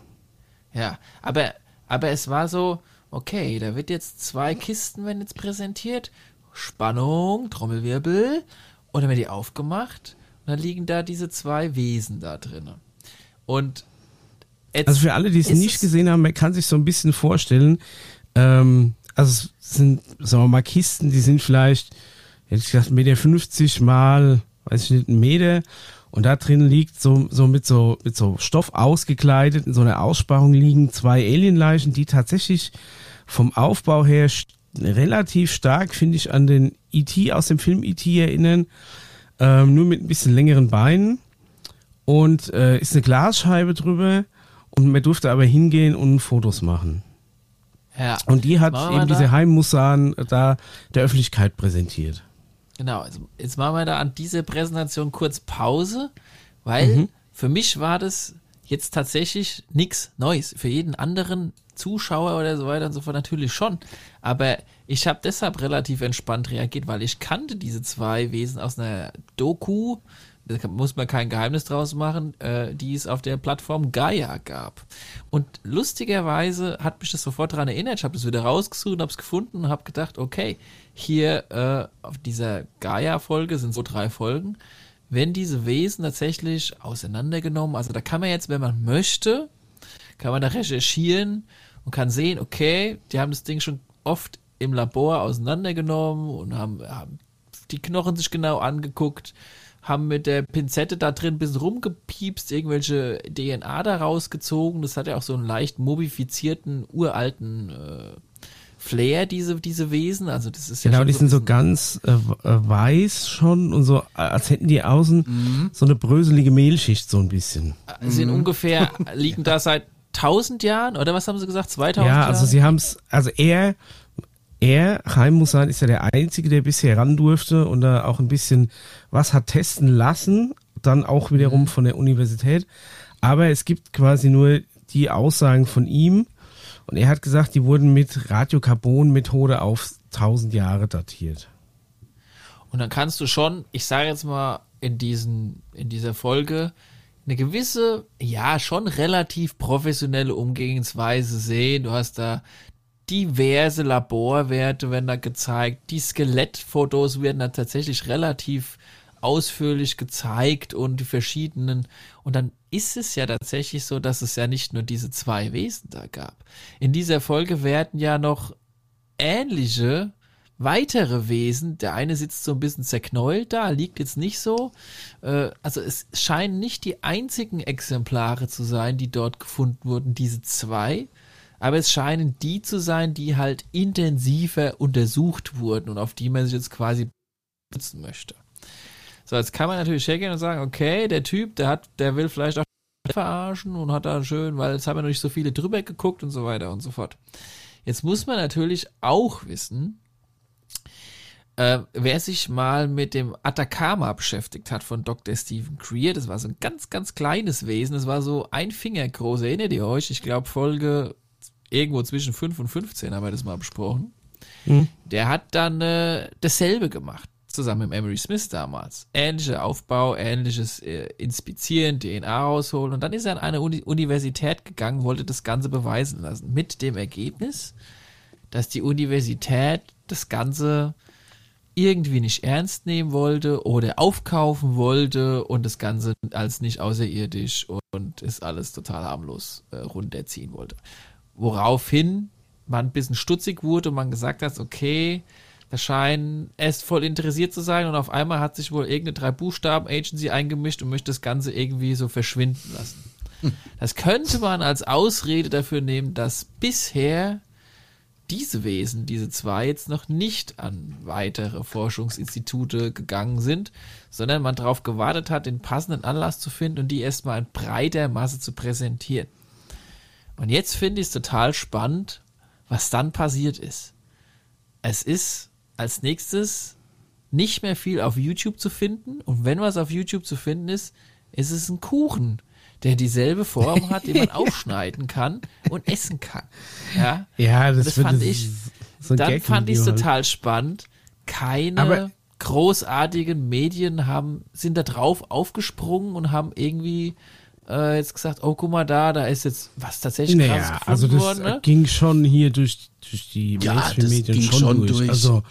Ja, aber, aber es war so, okay, da wird jetzt zwei Kisten, wenn jetzt präsentiert, Spannung, Trommelwirbel, und dann wird die aufgemacht und dann liegen da diese zwei Wesen da drinnen. Und Also für alle, die es nicht gesehen haben, man kann sich so ein bisschen vorstellen, ähm, also es sind, sagen wir mal, Kisten, die sind vielleicht, hätte ich gesagt, 1,50 Meter mal, weiß ich nicht, ein Meter. Und da drin liegt so, so mit so, mit so Stoff ausgekleidet, in so einer Aussparung liegen zwei Alienleichen, die tatsächlich vom Aufbau her relativ stark, finde ich, an den E.T. aus dem Film E.T. erinnern. Ähm, nur mit ein bisschen längeren Beinen. Und äh, ist eine Glasscheibe drüber. Und man durfte aber hingehen und Fotos machen. ja, Und die hat eben da- diese Heimmusan da der Öffentlichkeit präsentiert. Genau, also jetzt machen wir da an dieser Präsentation kurz Pause, weil Mhm. für mich war das jetzt tatsächlich nichts Neues. Für jeden anderen Zuschauer oder so weiter und so fort natürlich schon. Aber ich habe deshalb relativ entspannt reagiert, weil ich kannte diese zwei Wesen aus einer Doku, da muss man kein Geheimnis draus machen, äh, die es auf der Plattform Gaia gab. Und lustigerweise hat mich das sofort daran erinnert. Ich habe das wieder rausgesucht, habe es gefunden und habe gedacht, okay, hier äh, auf dieser Gaia-Folge sind so drei Folgen, wenn diese Wesen tatsächlich auseinandergenommen, also da kann man jetzt, wenn man möchte, kann man da recherchieren und kann sehen, okay, die haben das Ding schon oft im Labor auseinandergenommen und haben, haben die Knochen sich genau angeguckt, haben mit der Pinzette da drin ein bisschen rumgepiepst, irgendwelche DNA da rausgezogen. Das hat ja auch so einen leicht mumifizierten, uralten äh, Flair, diese, diese Wesen. Also das ist ja Genau, die so sind so ganz äh, äh, weiß schon und so, äh, als hätten die außen Mhm. so eine bröselige Mehlschicht so ein bisschen. sind ungefähr, liegen da seit 1000 Jahren oder was haben sie gesagt? 2000 Ja, Jahre? also sie haben es, also er, er, Chaim Musan, ist ja der Einzige, der bisher ran durfte und da auch ein bisschen was hat testen lassen, dann auch Mhm. wiederum von der Universität. Aber es gibt quasi nur die Aussagen von ihm und er hat gesagt, die wurden mit Radiokarbon-Methode auf 1000 Jahre datiert. Und dann kannst du schon, ich sage jetzt mal in diesen, in dieser Folge, eine gewisse, ja, schon relativ professionelle Umgehensweise sehen. Du hast da diverse Laborwerte werden da gezeigt. Die Skelettfotos werden da tatsächlich relativ ausführlich gezeigt und die verschiedenen. Und dann ist es ja tatsächlich so, dass es ja nicht nur diese zwei Wesen da gab. In dieser Folge werden ja noch ähnliche weitere Wesen. Der eine sitzt so ein bisschen zerknäult da, liegt jetzt nicht so. Äh, also es scheinen nicht die einzigen Exemplare zu sein, die dort gefunden wurden, diese zwei. Aber es scheinen die zu sein, die halt intensiver untersucht wurden und auf die man sich jetzt quasi benutzen möchte. So, jetzt kann man natürlich hergehen und sagen, okay, der Typ, der hat, der will vielleicht auch verarschen und hat da schön, weil jetzt haben ja noch nicht so viele drüber geguckt und so weiter und so fort. Jetzt muss man natürlich auch wissen, äh, wer sich mal mit dem Atacama beschäftigt hat von Dr. Stephen Greer, das war so ein ganz, ganz kleines Wesen, das war so ein Finger groß, erinnert ihr euch? Ich glaube, Folge irgendwo zwischen 5 und 15 haben wir das mal besprochen. Mhm. Der hat dann äh, dasselbe gemacht, zusammen mit Emery Smith damals. Ähnlicher Aufbau, ähnliches äh, Inspizieren, DNA rausholen. Und dann ist er an eine Uni Universität gegangen, wollte das Ganze beweisen lassen. Mit dem Ergebnis, dass die Universität das Ganze irgendwie nicht ernst nehmen wollte oder aufkaufen wollte und das Ganze als nicht außerirdisch und ist alles total harmlos äh, runterziehen wollte. Woraufhin man ein bisschen stutzig wurde und man gesagt hat, okay, da scheinen es voll interessiert zu sein und auf einmal hat sich wohl irgendeine drei Buchstaben Agency eingemischt und möchte das Ganze irgendwie so verschwinden lassen. Das könnte man als Ausrede dafür nehmen, dass bisher diese Wesen, diese zwei, jetzt noch nicht an weitere Forschungsinstitute gegangen sind, sondern man darauf gewartet hat, den passenden Anlass zu finden und die erstmal in breiter Masse zu präsentieren. Und jetzt finde ich es total spannend, was dann passiert ist. Es ist als nächstes nicht mehr viel auf YouTube zu finden und wenn was auf YouTube zu finden ist, ist es ein Kuchen, der dieselbe Form hat, den man aufschneiden kann und essen kann. Ja, Ja, das, Das fand ich- so dann Gag-Video fand ich es halt. total spannend. Keine Aber- großartigen Medien haben, sind da drauf aufgesprungen und haben irgendwie äh, jetzt gesagt, oh, guck mal da, da ist jetzt was tatsächlich krasses Naja, gefunden also das worden. Ne? ging schon hier durch, durch die Ja, Mainstream-Medien schon, schon durch. durch. Also,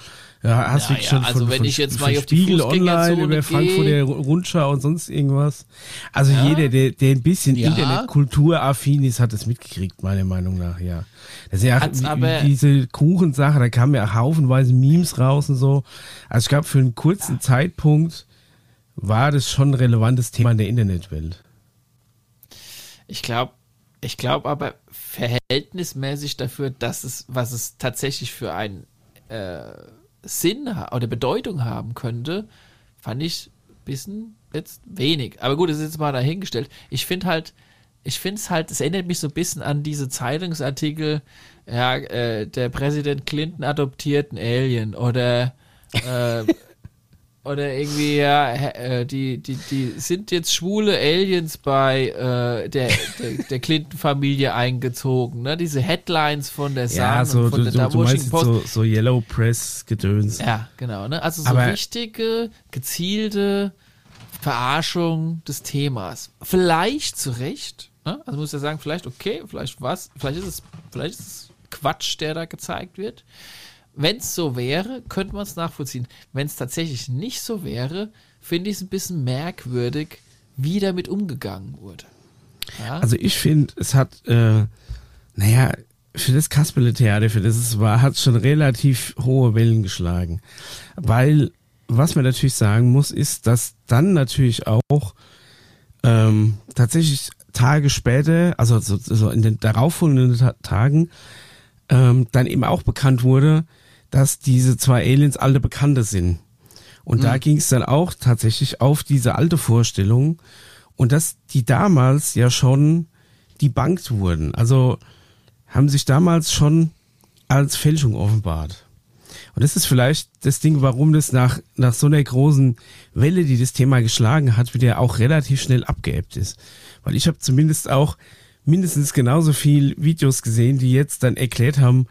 ja, hast Ja, du ja, schon also von, wenn von, ich jetzt mal auf die Spiegel Fußgängerzone Online über Frankfurter Rundschau und sonst irgendwas. Also Ja. jeder, der, der ein bisschen Ja. Internetkulturaffin ist, hat das mitgekriegt, meiner Meinung nach, ja. Das ist ja Hat's aber- diese Kuchensache, da kamen ja haufenweise Memes raus und so. Also ich glaube, für einen kurzen Zeitpunkt war das schon ein relevantes Thema in der Internetwelt. Ich glaube, ich glaube aber verhältnismäßig dafür, dass es, was es tatsächlich für einen äh, Sinn oder Bedeutung haben könnte, fand ich ein bisschen jetzt wenig. Aber gut, das ist jetzt mal dahingestellt. Ich finde halt, ich finde es halt, es erinnert mich so ein bisschen an diese Zeitungsartikel, ja, äh, der Präsident Clinton adoptiert einen Alien oder äh, oder irgendwie, ja, äh, die, die, die sind jetzt schwule Aliens bei äh, der, der, der Clinton-Familie eingezogen, ne? Diese Headlines von der Sun Ja, so, und von du, der du, du meinst Post. so, so Yellow Press Gedöns. Ja, genau, ne? Also so Aber- richtige, gezielte Verarschung des Themas. Vielleicht zu Recht, ne? Also muss ja sagen, vielleicht okay, vielleicht was, vielleicht ist es, vielleicht ist es Quatsch, der da gezeigt wird. Wenn es so wäre, könnte man es nachvollziehen. Wenn es tatsächlich nicht so wäre, finde ich es ein bisschen merkwürdig, wie damit umgegangen wurde. Ja? Also ich finde, es hat, äh, naja, für das Kasperle-Theater, für das es war, hat es schon relativ hohe Wellen geschlagen. Weil, was man natürlich sagen muss, ist, dass dann natürlich auch ähm, tatsächlich Tage später, also so, so in den darauffolgenden Ta Tagen, ähm, dann eben auch bekannt wurde, dass diese zwei Aliens alte Bekannte sind. Und mhm. da ging es dann auch tatsächlich auf diese alte Vorstellung und dass die damals ja schon debunked wurden. Also haben sich damals schon als Fälschung offenbart. Und das ist vielleicht das Ding, warum das nach, nach so einer großen Welle, die das Thema geschlagen hat, wieder auch relativ schnell abgeebbt ist. Weil ich habe zumindest auch mindestens genauso viel Videos gesehen, die jetzt dann erklärt haben,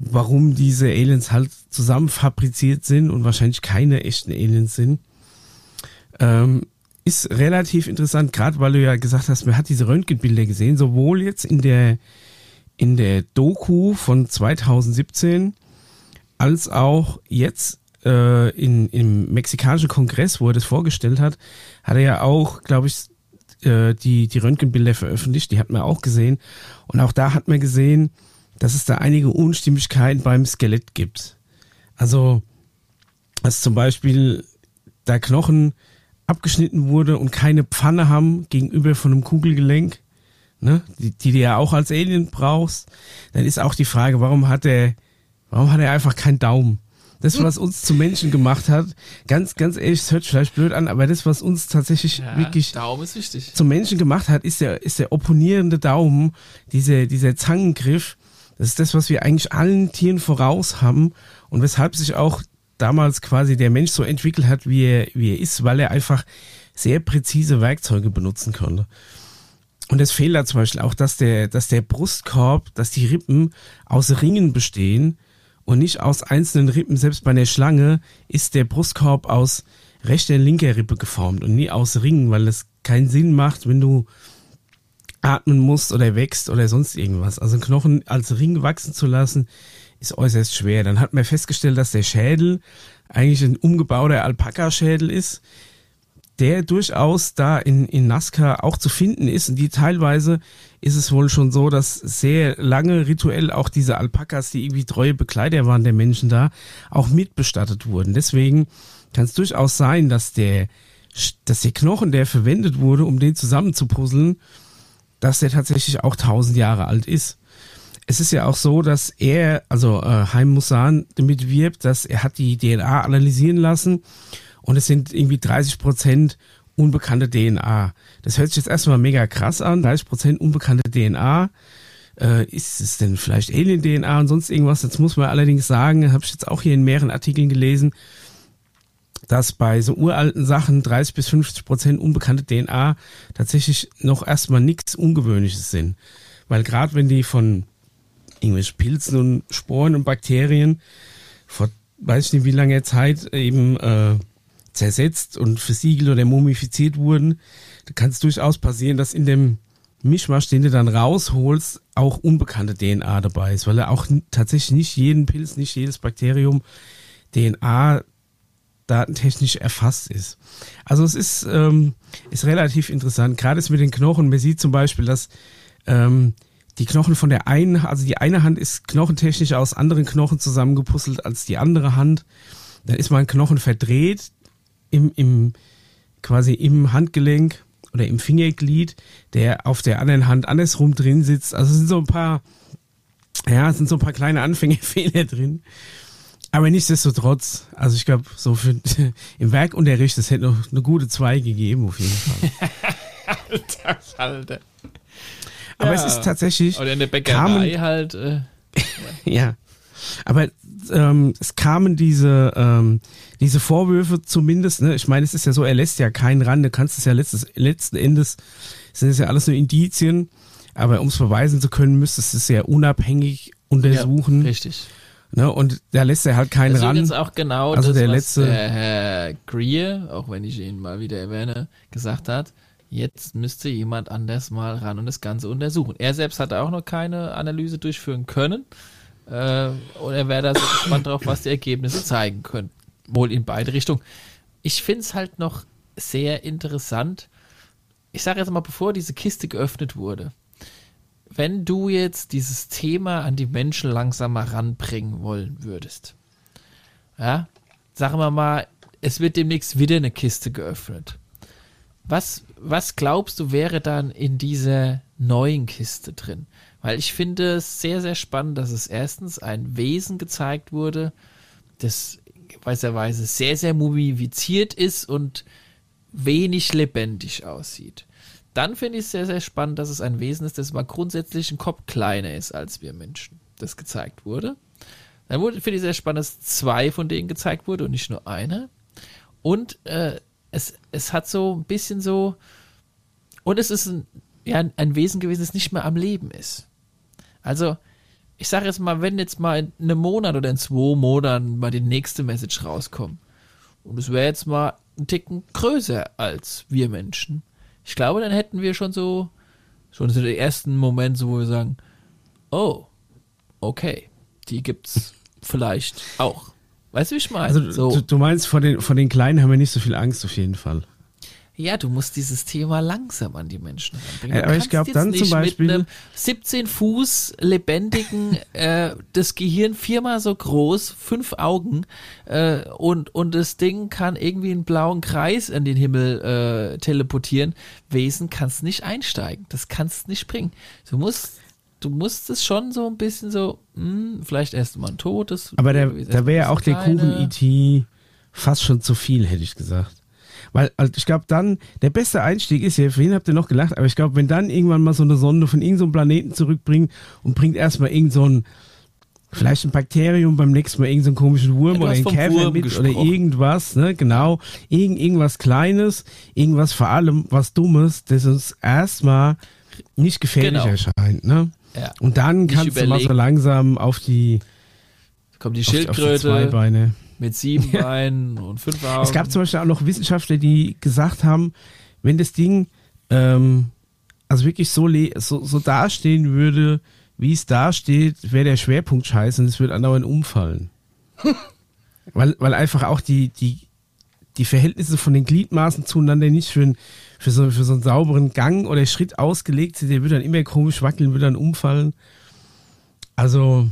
warum diese Aliens halt zusammen fabriziert sind und wahrscheinlich keine echten Aliens sind. Ähm, ist relativ interessant, gerade weil du ja gesagt hast, man hat diese Röntgenbilder gesehen, sowohl jetzt in der in der Doku von 2017 als auch jetzt äh, in, im mexikanischen Kongress, wo er das vorgestellt hat, hat er ja auch, glaube ich, äh, die, die Röntgenbilder veröffentlicht, die hat man auch gesehen. Und auch da hat man gesehen, dass es da einige Unstimmigkeiten beim Skelett gibt. Also, dass zum Beispiel da Knochen abgeschnitten wurde und keine Pfanne haben gegenüber von einem Kugelgelenk, ne, die, die du ja auch als Alien brauchst, dann ist auch die Frage, warum hat er, warum hat er einfach keinen Daumen? Das, was uns zu Menschen gemacht hat, ganz, ganz ehrlich, es hört vielleicht blöd an, aber das, was uns tatsächlich ja, wirklich Daumen ist wichtig. zum Menschen gemacht hat, ist der, ist der opponierende Daumen, dieser, dieser Zangengriff. Das ist das, was wir eigentlich allen Tieren voraus haben und weshalb sich auch damals quasi der Mensch so entwickelt hat, wie er, wie er ist, weil er einfach sehr präzise Werkzeuge benutzen konnte. Und es fehlt da zum Beispiel auch, dass der, dass der Brustkorb, dass die Rippen aus Ringen bestehen und nicht aus einzelnen Rippen. Selbst bei der Schlange ist der Brustkorb aus rechter und linker Rippe geformt und nie aus Ringen, weil es keinen Sinn macht, wenn du atmen musst oder wächst oder sonst irgendwas. Also Knochen als Ring wachsen zu lassen, ist äußerst schwer. Dann hat man festgestellt, dass der Schädel eigentlich ein umgebauter Alpaka-Schädel ist, der durchaus da in, in Nazca auch zu finden ist. Und die teilweise ist es wohl schon so, dass sehr lange rituell auch diese Alpakas, die irgendwie treue Begleiter waren der Menschen da, auch mitbestattet wurden. Deswegen kann es durchaus sein, dass der, dass der Knochen, der verwendet wurde, um den zusammenzupuzzeln, dass der tatsächlich auch tausend Jahre alt ist. Es ist ja auch so, dass er, also äh, Haim Musan damit wirbt, dass er hat die DNA analysieren lassen und es sind irgendwie 30 Prozent unbekannte DNA. Das hört sich jetzt erstmal mega krass an. 30 Prozent unbekannte DNA. Äh, ist es denn vielleicht Alien-DNA und sonst irgendwas? Jetzt muss man allerdings sagen, habe ich jetzt auch hier in mehreren Artikeln gelesen, dass bei so uralten Sachen 30 bis 50 Prozent unbekannte DNA tatsächlich noch erstmal nichts Ungewöhnliches sind. Weil gerade wenn die von irgendwelchen Pilzen und Sporen und Bakterien vor weiß ich nicht wie lange Zeit eben äh, zersetzt und versiegelt oder mumifiziert wurden, da kann es durchaus passieren, dass in dem Mischmasch, den du dann rausholst, auch unbekannte DNA dabei ist, weil er auch tatsächlich nicht jeden Pilz, nicht jedes Bakterium DNA datentechnisch erfasst ist. Also es ist, ähm, ist relativ interessant, gerade mit den Knochen. Man sieht zum Beispiel, dass ähm, die Knochen von der einen, also die eine Hand ist knochentechnisch aus anderen Knochen zusammengepuzzelt als die andere Hand. Dann ist mal ein Knochen verdreht, im, im, quasi im Handgelenk oder im Fingerglied, der auf der anderen Hand andersrum drin sitzt. Also es sind so ein paar, ja, es sind so ein paar kleine Anfängerfehler drin. Aber nichtsdestotrotz, also ich glaube, so für im Werkunterricht, das hätte noch eine gute zwei gegeben, auf jeden Fall. Alter, Alter. Aber ja. es ist tatsächlich. Oder in der Bäckerei kamen, halt. Äh, ja. Aber ähm, es kamen diese, ähm, diese Vorwürfe zumindest, ne? ich meine, es ist ja so, er lässt ja keinen ran, du kannst es ja letztes, letzten Endes, sind es ja alles nur Indizien, aber um es beweisen zu können, müsstest du es ja unabhängig untersuchen. Ja, richtig. Ne, und da lässt er halt keinen das ran. Das ist auch genau also das, der was letzte, der Herr Greer, auch wenn ich ihn mal wieder erwähne, gesagt hat. Jetzt müsste jemand anders mal ran und das Ganze untersuchen. Er selbst hat auch noch keine Analyse durchführen können. Äh, und er wäre da so gespannt drauf, was die Ergebnisse zeigen können. Wohl in beide Richtungen. Ich finde es halt noch sehr interessant. Ich sage jetzt mal, bevor diese Kiste geöffnet wurde, wenn du jetzt dieses Thema an die Menschen langsam mal ranbringen wollen würdest, ja, sagen wir mal, es wird demnächst wieder eine Kiste geöffnet. Was, was glaubst du wäre dann in dieser neuen Kiste drin. Weil ich finde es sehr, sehr spannend, dass es erstens ein Wesen gezeigt wurde, das weißerweise sehr, sehr mumifiziert ist und wenig lebendig aussieht. Dann finde ich es sehr, sehr spannend, dass es ein Wesen ist, das mal grundsätzlich ein Kopf kleiner ist als wir Menschen. Das gezeigt wurde. Dann finde ich sehr spannend, dass zwei von denen gezeigt wurde und nicht nur einer. Und äh, es, es hat so ein bisschen so, und es ist ein, ja, ein Wesen gewesen, das nicht mehr am Leben ist. Also, ich sage jetzt mal, wenn jetzt mal in einem Monat oder in zwei Monaten mal die nächste Message rauskommt, und es wäre jetzt mal ein Ticken größer als wir Menschen, ich glaube, dann hätten wir schon so, schon so den ersten Moment, so, wo wir sagen, oh, okay, die gibt's vielleicht auch. Weißt du, wie ich meine? Also so. du, du meinst, vor den, vor den Kleinen haben wir nicht so viel Angst auf jeden Fall. Ja, du musst dieses Thema langsam an die Menschen ranbringen. Ja, aber ich kannst glaub, jetzt dann nicht zum Beispiel- mit einem 17 Fuß lebendigen, äh, das Gehirn viermal so groß, fünf Augen äh, und und das Ding kann irgendwie einen blauen Kreis in den Himmel äh, teleportieren. Wesen kannst nicht einsteigen, das kannst nicht bringen. Du musst Du musst es schon so ein bisschen so, hm, vielleicht erst mal ein totes. Aber der, da wäre ja auch der bisschen kleiner. Kuchen-IT fast schon zu viel, hätte ich gesagt. Weil also ich glaube dann, der beste Einstieg ist ja, vorhin habt ihr noch gelacht, aber ich glaube, wenn dann irgendwann mal so eine Sonde von irgendeinem so Planeten zurückbringt und bringt erstmal irgend so ein, vielleicht ein Bakterium, beim nächsten Mal irgendeinen so komischen Wurm Ja, oder vom Käfer mit gesprochen. oder irgendwas, ne, genau. Irgend, irgendwas Kleines, irgendwas vor allem was Dummes, das uns erstmal nicht gefährlich Genau. erscheint, ne? Ja. Und dann Nicht kannst du mal so langsam auf die, Kommt die auf, die- auf die Schildkröte Zweibeine. Mit sieben Beinen und fünf Augen. Es gab zum Beispiel auch noch Wissenschaftler, die gesagt haben, wenn das Ding ähm, also wirklich so, le- so, so dastehen würde, wie es dasteht, wäre der Schwerpunkt scheiße und es würde andauernd umfallen. weil, weil einfach auch die, die, die Verhältnisse von den Gliedmaßen zueinander nicht für, ein, für, so, für so einen sauberen Gang oder Schritt ausgelegt sind. Der würde dann immer komisch wackeln, würde dann umfallen. Also,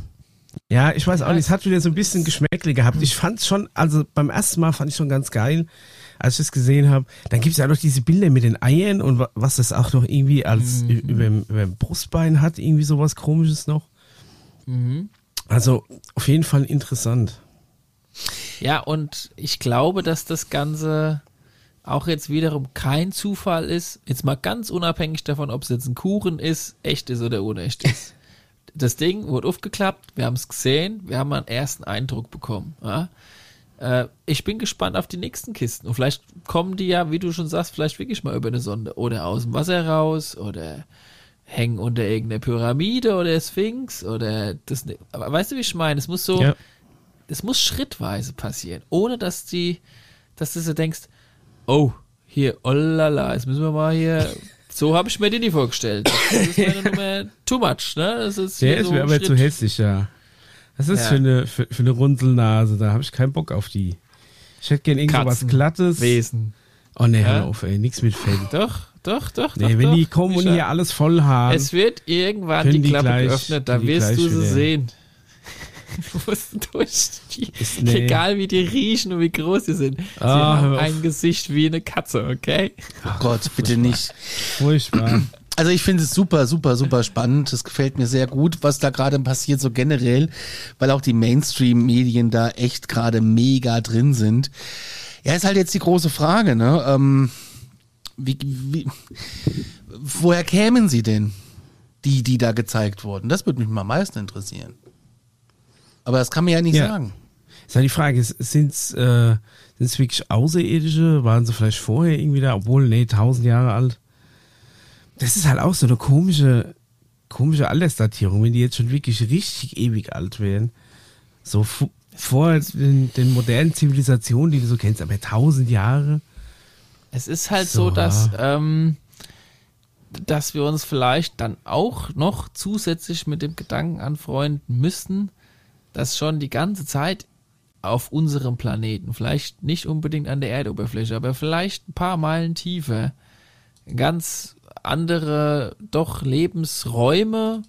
ja, ich weiß auch nicht, es hat wieder so ein bisschen Geschmäckle gehabt. Ich fand schon, also beim ersten Mal fand ich schon ganz geil, als ich das gesehen habe. Dann gibt es ja noch diese Bilder mit den Eiern und wa- was das auch noch irgendwie als ü- über, über dem Brustbein hat, irgendwie sowas komisches noch. Also auf jeden Fall interessant. Ja, und ich glaube, dass das Ganze auch jetzt wiederum kein Zufall ist. Jetzt mal ganz unabhängig davon, ob es jetzt ein Kuchen ist, echt ist oder unecht ist. Das Ding wurde aufgeklappt, wir haben es gesehen, wir haben einen ersten Eindruck bekommen. Ja? Äh, ich bin gespannt auf die nächsten Kisten. Und vielleicht kommen die ja, wie du schon sagst, vielleicht wirklich mal über eine Sonde oder aus dem Wasser raus oder hängen unter irgendeiner Pyramide oder Sphinx oder das. ne- Aber weißt du, wie ich meine? Es muss so Ja. es muss schrittweise passieren, ohne dass die, dass du so denkst, oh, hier, oh lala, jetzt müssen wir mal hier, so habe ich mir den nie vorgestellt. Das ist mir dann immer too much, ne? Das ist Der ist so mir aber Schritt- zu hässlich, ja. Was ist Ja. für, eine, für, für eine Runzelnase? Da habe ich keinen Bock auf die. Ich hätte gern irgend so was Katzen, Glattes. Wesen. Oh ne, Ja. hör auf, ey, nix mit Fell. Doch, doch, doch. Nee, doch, wenn doch. die kommen und hier alles voll haben. Es wird irgendwann die die Klappe gleich- geöffnet, da wirst du sie wieder- sehen. Durch. Die, nee. Egal wie die riechen und wie groß sie sind. Sie Ah, haben ein Gesicht wie eine Katze, okay? Oh Gott, bitte nicht. Furchtbar. Also ich finde es super, super, super spannend. Das gefällt mir sehr gut, was da gerade passiert, so generell, weil auch die Mainstream-Medien da echt gerade mega drin sind. Ja, ist halt jetzt die große Frage, ne? Ähm, wie, wie, woher kämen sie denn, die, die da gezeigt wurden? Das würde mich mal am meisten interessieren. Aber das kann man ja nicht Ja. sagen. Ist ja die Frage, sind es äh, sind's wirklich Außerirdische? Waren sie vielleicht vorher irgendwie da? Obwohl, nee, tausend Jahre alt. Das ist halt auch so eine komische, komische Altersdatierung, wenn die jetzt schon wirklich richtig ewig alt wären. So vor den, den modernen Zivilisationen, die du so kennst, aber tausend Jahre. Es ist halt so, So, dass, ähm, dass wir uns vielleicht dann auch noch zusätzlich mit dem Gedanken anfreunden müssten, dass schon die ganze Zeit auf unserem Planeten, vielleicht nicht unbedingt an der Erdoberfläche, aber vielleicht ein paar Meilen tiefer, ganz andere, doch Lebensräume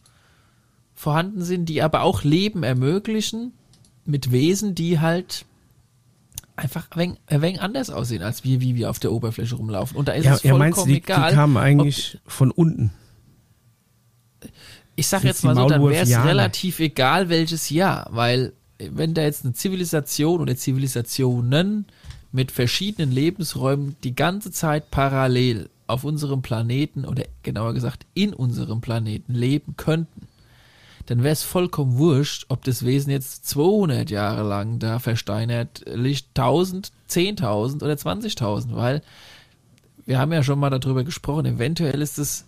vorhanden sind, die aber auch Leben ermöglichen mit Wesen, die halt einfach ein wenig, ein wenig anders aussehen, als wir, wie wir auf der Oberfläche rumlaufen. Und da ist Ja, es ja vollkommen meinst du, die, die egal. kamen ob- eigentlich von unten? Ich sag Sind jetzt mal so, dann wäre es relativ egal, welches Jahr, weil wenn da jetzt eine Zivilisation oder Zivilisationen mit verschiedenen Lebensräumen die ganze Zeit parallel auf unserem Planeten oder genauer gesagt in unserem Planeten leben könnten, dann wäre es vollkommen wurscht, ob das Wesen jetzt 200 Jahre lang da versteinert liegt, 1000, 10.000 oder 20.000, weil wir haben ja schon mal darüber gesprochen, eventuell ist es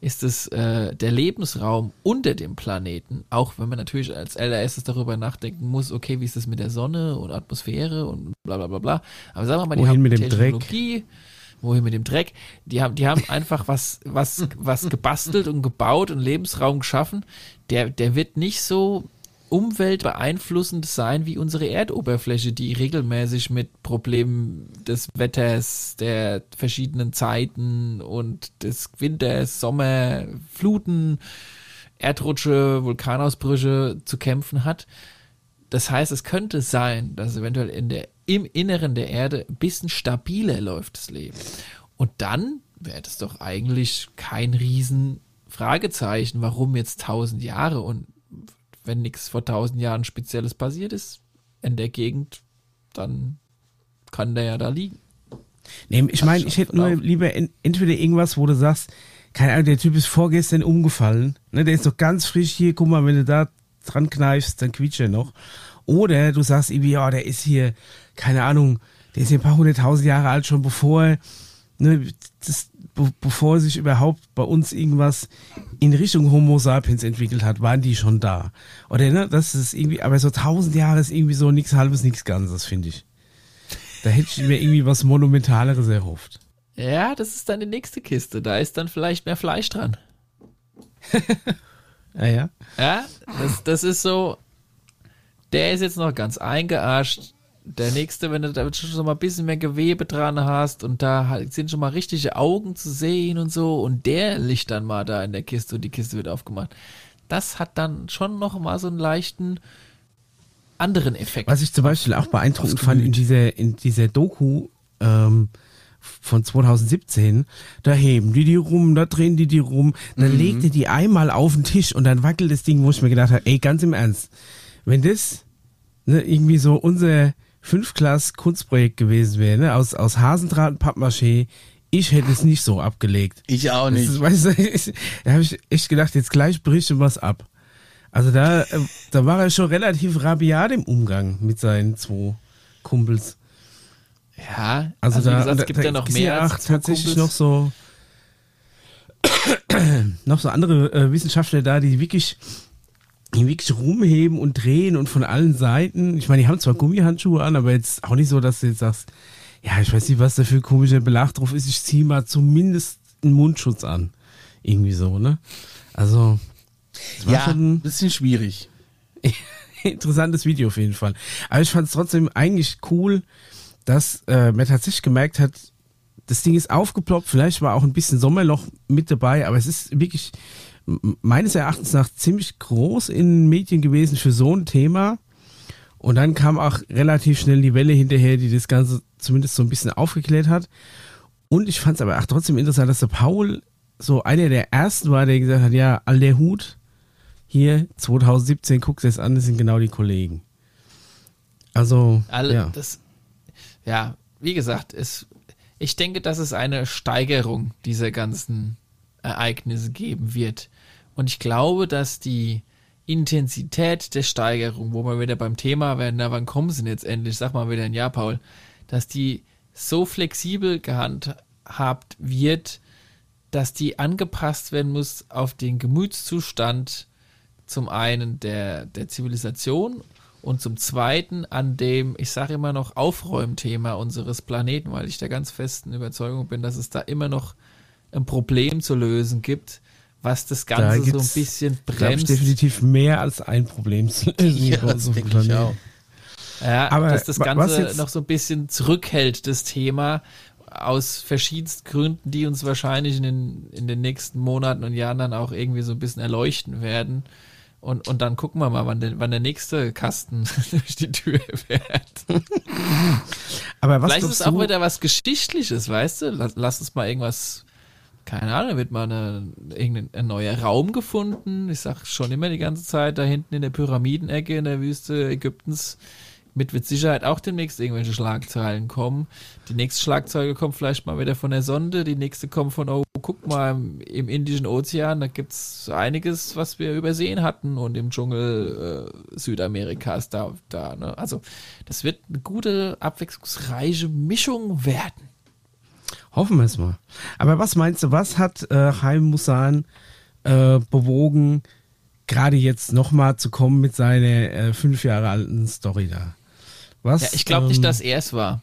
ist es äh, der Lebensraum unter dem Planeten, auch wenn man natürlich als allererstes darüber nachdenken muss, okay, wie ist das mit der Sonne und Atmosphäre und bla bla bla bla. Aber sagen wir mal, die Wohin haben mit dem Dreck? Wohin mit dem Dreck, die haben, die haben einfach was, was, was gebastelt und gebaut und Lebensraum geschaffen, der, der wird nicht so umweltbeeinflussend sein wie unsere Erdoberfläche, die regelmäßig mit Problemen des Wetters, der verschiedenen Zeiten und des Winters, Sommer, Fluten, Erdrutsche, Vulkanausbrüche zu kämpfen hat. Das heißt, es könnte sein, dass eventuell in der, im Inneren der Erde ein bisschen stabiler läuft das Leben. Und dann wäre das doch eigentlich kein riesen Fragezeichen, warum jetzt tausend Jahre und wenn nichts vor tausend Jahren Spezielles passiert ist in der Gegend, dann kann der ja da liegen. Nee, ich meine, ich hätte nur lieber en- entweder irgendwas, wo du sagst, keine Ahnung, der Typ ist vorgestern umgefallen, ne, der ist noch ganz frisch hier, guck mal, wenn du da dran kneifst, dann quietscht er noch. Oder du sagst irgendwie, ja, der ist hier, keine Ahnung, der ist hier ein paar hunderttausend Jahre alt, schon bevor, ne, das, be bevor sich überhaupt bei uns irgendwas in Richtung Homo sapiens entwickelt hat, waren die schon da. Oder, ne, das ist irgendwie, aber so tausend Jahre ist irgendwie so nichts halbes, nichts Ganzes, finde ich. Da hätte ich mir irgendwie was Monumentaleres erhofft. Ja, das ist dann die nächste Kiste. Da ist dann vielleicht mehr Fleisch dran. Ah ja. Ja, das, das ist so, der ist jetzt noch ganz eingearscht. Der nächste, wenn du da schon mal ein bisschen mehr Gewebe dran hast und da sind schon mal richtige Augen zu sehen und so und der liegt dann mal da in der Kiste und die Kiste wird aufgemacht. Das hat dann schon noch mal so einen leichten anderen Effekt. Was ich zum Beispiel auch beeindruckend fand in dieser, in dieser Doku ähm, von 2017, da heben die die rum, da drehen die die rum, dann Mhm. legt er die einmal auf den Tisch und dann wackelt das Ding, wo ich mir gedacht habe, ey, ganz im Ernst, wenn das ne, irgendwie so unser Fünfklass-Kunstprojekt gewesen wäre, ne, aus, aus Hasendraht und Pappmaché, ich hätte es nicht so abgelegt. Ich auch nicht. ist, weißt du, ich, da habe ich echt gedacht, jetzt gleich bricht ihm was ab. Also da, äh, da war er schon relativ rabiat im Umgang mit seinen zwei Kumpels. ja, Also, also, da, gesagt, es gibt da ja noch mehr als tatsächlich Kumpels. noch so noch so andere äh, Wissenschaftler da, die wirklich wirklich rumheben und drehen und von allen Seiten. Ich meine, die haben zwar Gummihandschuhe an, aber jetzt auch nicht so, dass du jetzt sagst, ja, ich weiß nicht, was da für komischer Belag drauf ist. Ich ziehe mal zumindest einen Mundschutz an. Irgendwie so, ne? Also, Ja, ein bisschen schwierig. interessantes Video auf jeden Fall. Aber ich fand es trotzdem eigentlich cool, dass äh, man tatsächlich gemerkt hat, das Ding ist aufgeploppt, vielleicht war auch ein bisschen Sommerloch mit dabei, aber es ist wirklich meines Erachtens nach ziemlich groß in den Medien gewesen für so ein Thema. Und dann kam auch relativ schnell die Welle hinterher, die das Ganze zumindest so ein bisschen aufgeklärt hat. Und ich fand es aber auch trotzdem interessant, dass der Paul so einer der ersten war, der gesagt hat, ja, all der Hut, hier 2017, guck's es an, das sind genau die Kollegen. Also, Alle, ja. das, ja, wie gesagt, es, ich denke, dass es eine Steigerung dieser ganzen Ereignisse geben wird. Und ich glaube, dass die Intensität der Steigerung, wo wir wieder beim Thema werden, na, wann kommen sie denn jetzt endlich? Sag mal wieder ein Ja, Paul, dass die so flexibel gehandhabt wird, dass die angepasst werden muss auf den Gemütszustand zum einen der, der Zivilisation und zum zweiten an dem, ich sage immer noch, Aufräumthema unseres Planeten, weil ich der ganz festen Überzeugung bin, dass es da immer noch ein Problem zu lösen gibt, was das Da Ganze so ein bisschen Glaube ich, bremst. definitiv mehr als ein Problem zu lösen. Ja, das denke ich auch. Ja, Aber dass das Ganze noch so ein bisschen zurückhält, das Thema, aus verschiedensten Gründen, die uns wahrscheinlich in den, in den nächsten Monaten und Jahren dann auch irgendwie so ein bisschen erleuchten werden. Und, und dann gucken wir mal, wann der, wann der nächste Kasten durch die Tür fährt. Aber was Vielleicht ist es auch wieder was Geschichtliches, weißt du? Lass, lass uns mal irgendwas keine Ahnung, wird mal eine, irgendein ein neuer Raum gefunden. Ich sag schon immer die ganze Zeit, da hinten in der Pyramidenecke in der Wüste Ägyptens mit wird Sicherheit auch demnächst irgendwelche Schlagzeilen kommen. Die nächste Schlagzeile kommt vielleicht mal wieder von der Sonde, die nächste kommt von, oh, guck mal, im, im Indischen Ozean, da gibt's einiges, was wir übersehen hatten und im Dschungel äh, Südamerikas da, da, ne? Also, das wird eine gute, abwechslungsreiche Mischung werden. Hoffen wir es mal. Aber was meinst du, was hat äh, Haim Musan äh, bewogen, gerade jetzt nochmal zu kommen mit seiner äh, fünf Jahre alten Story da? Was, Ja, ich glaube ähm, nicht, dass er es war.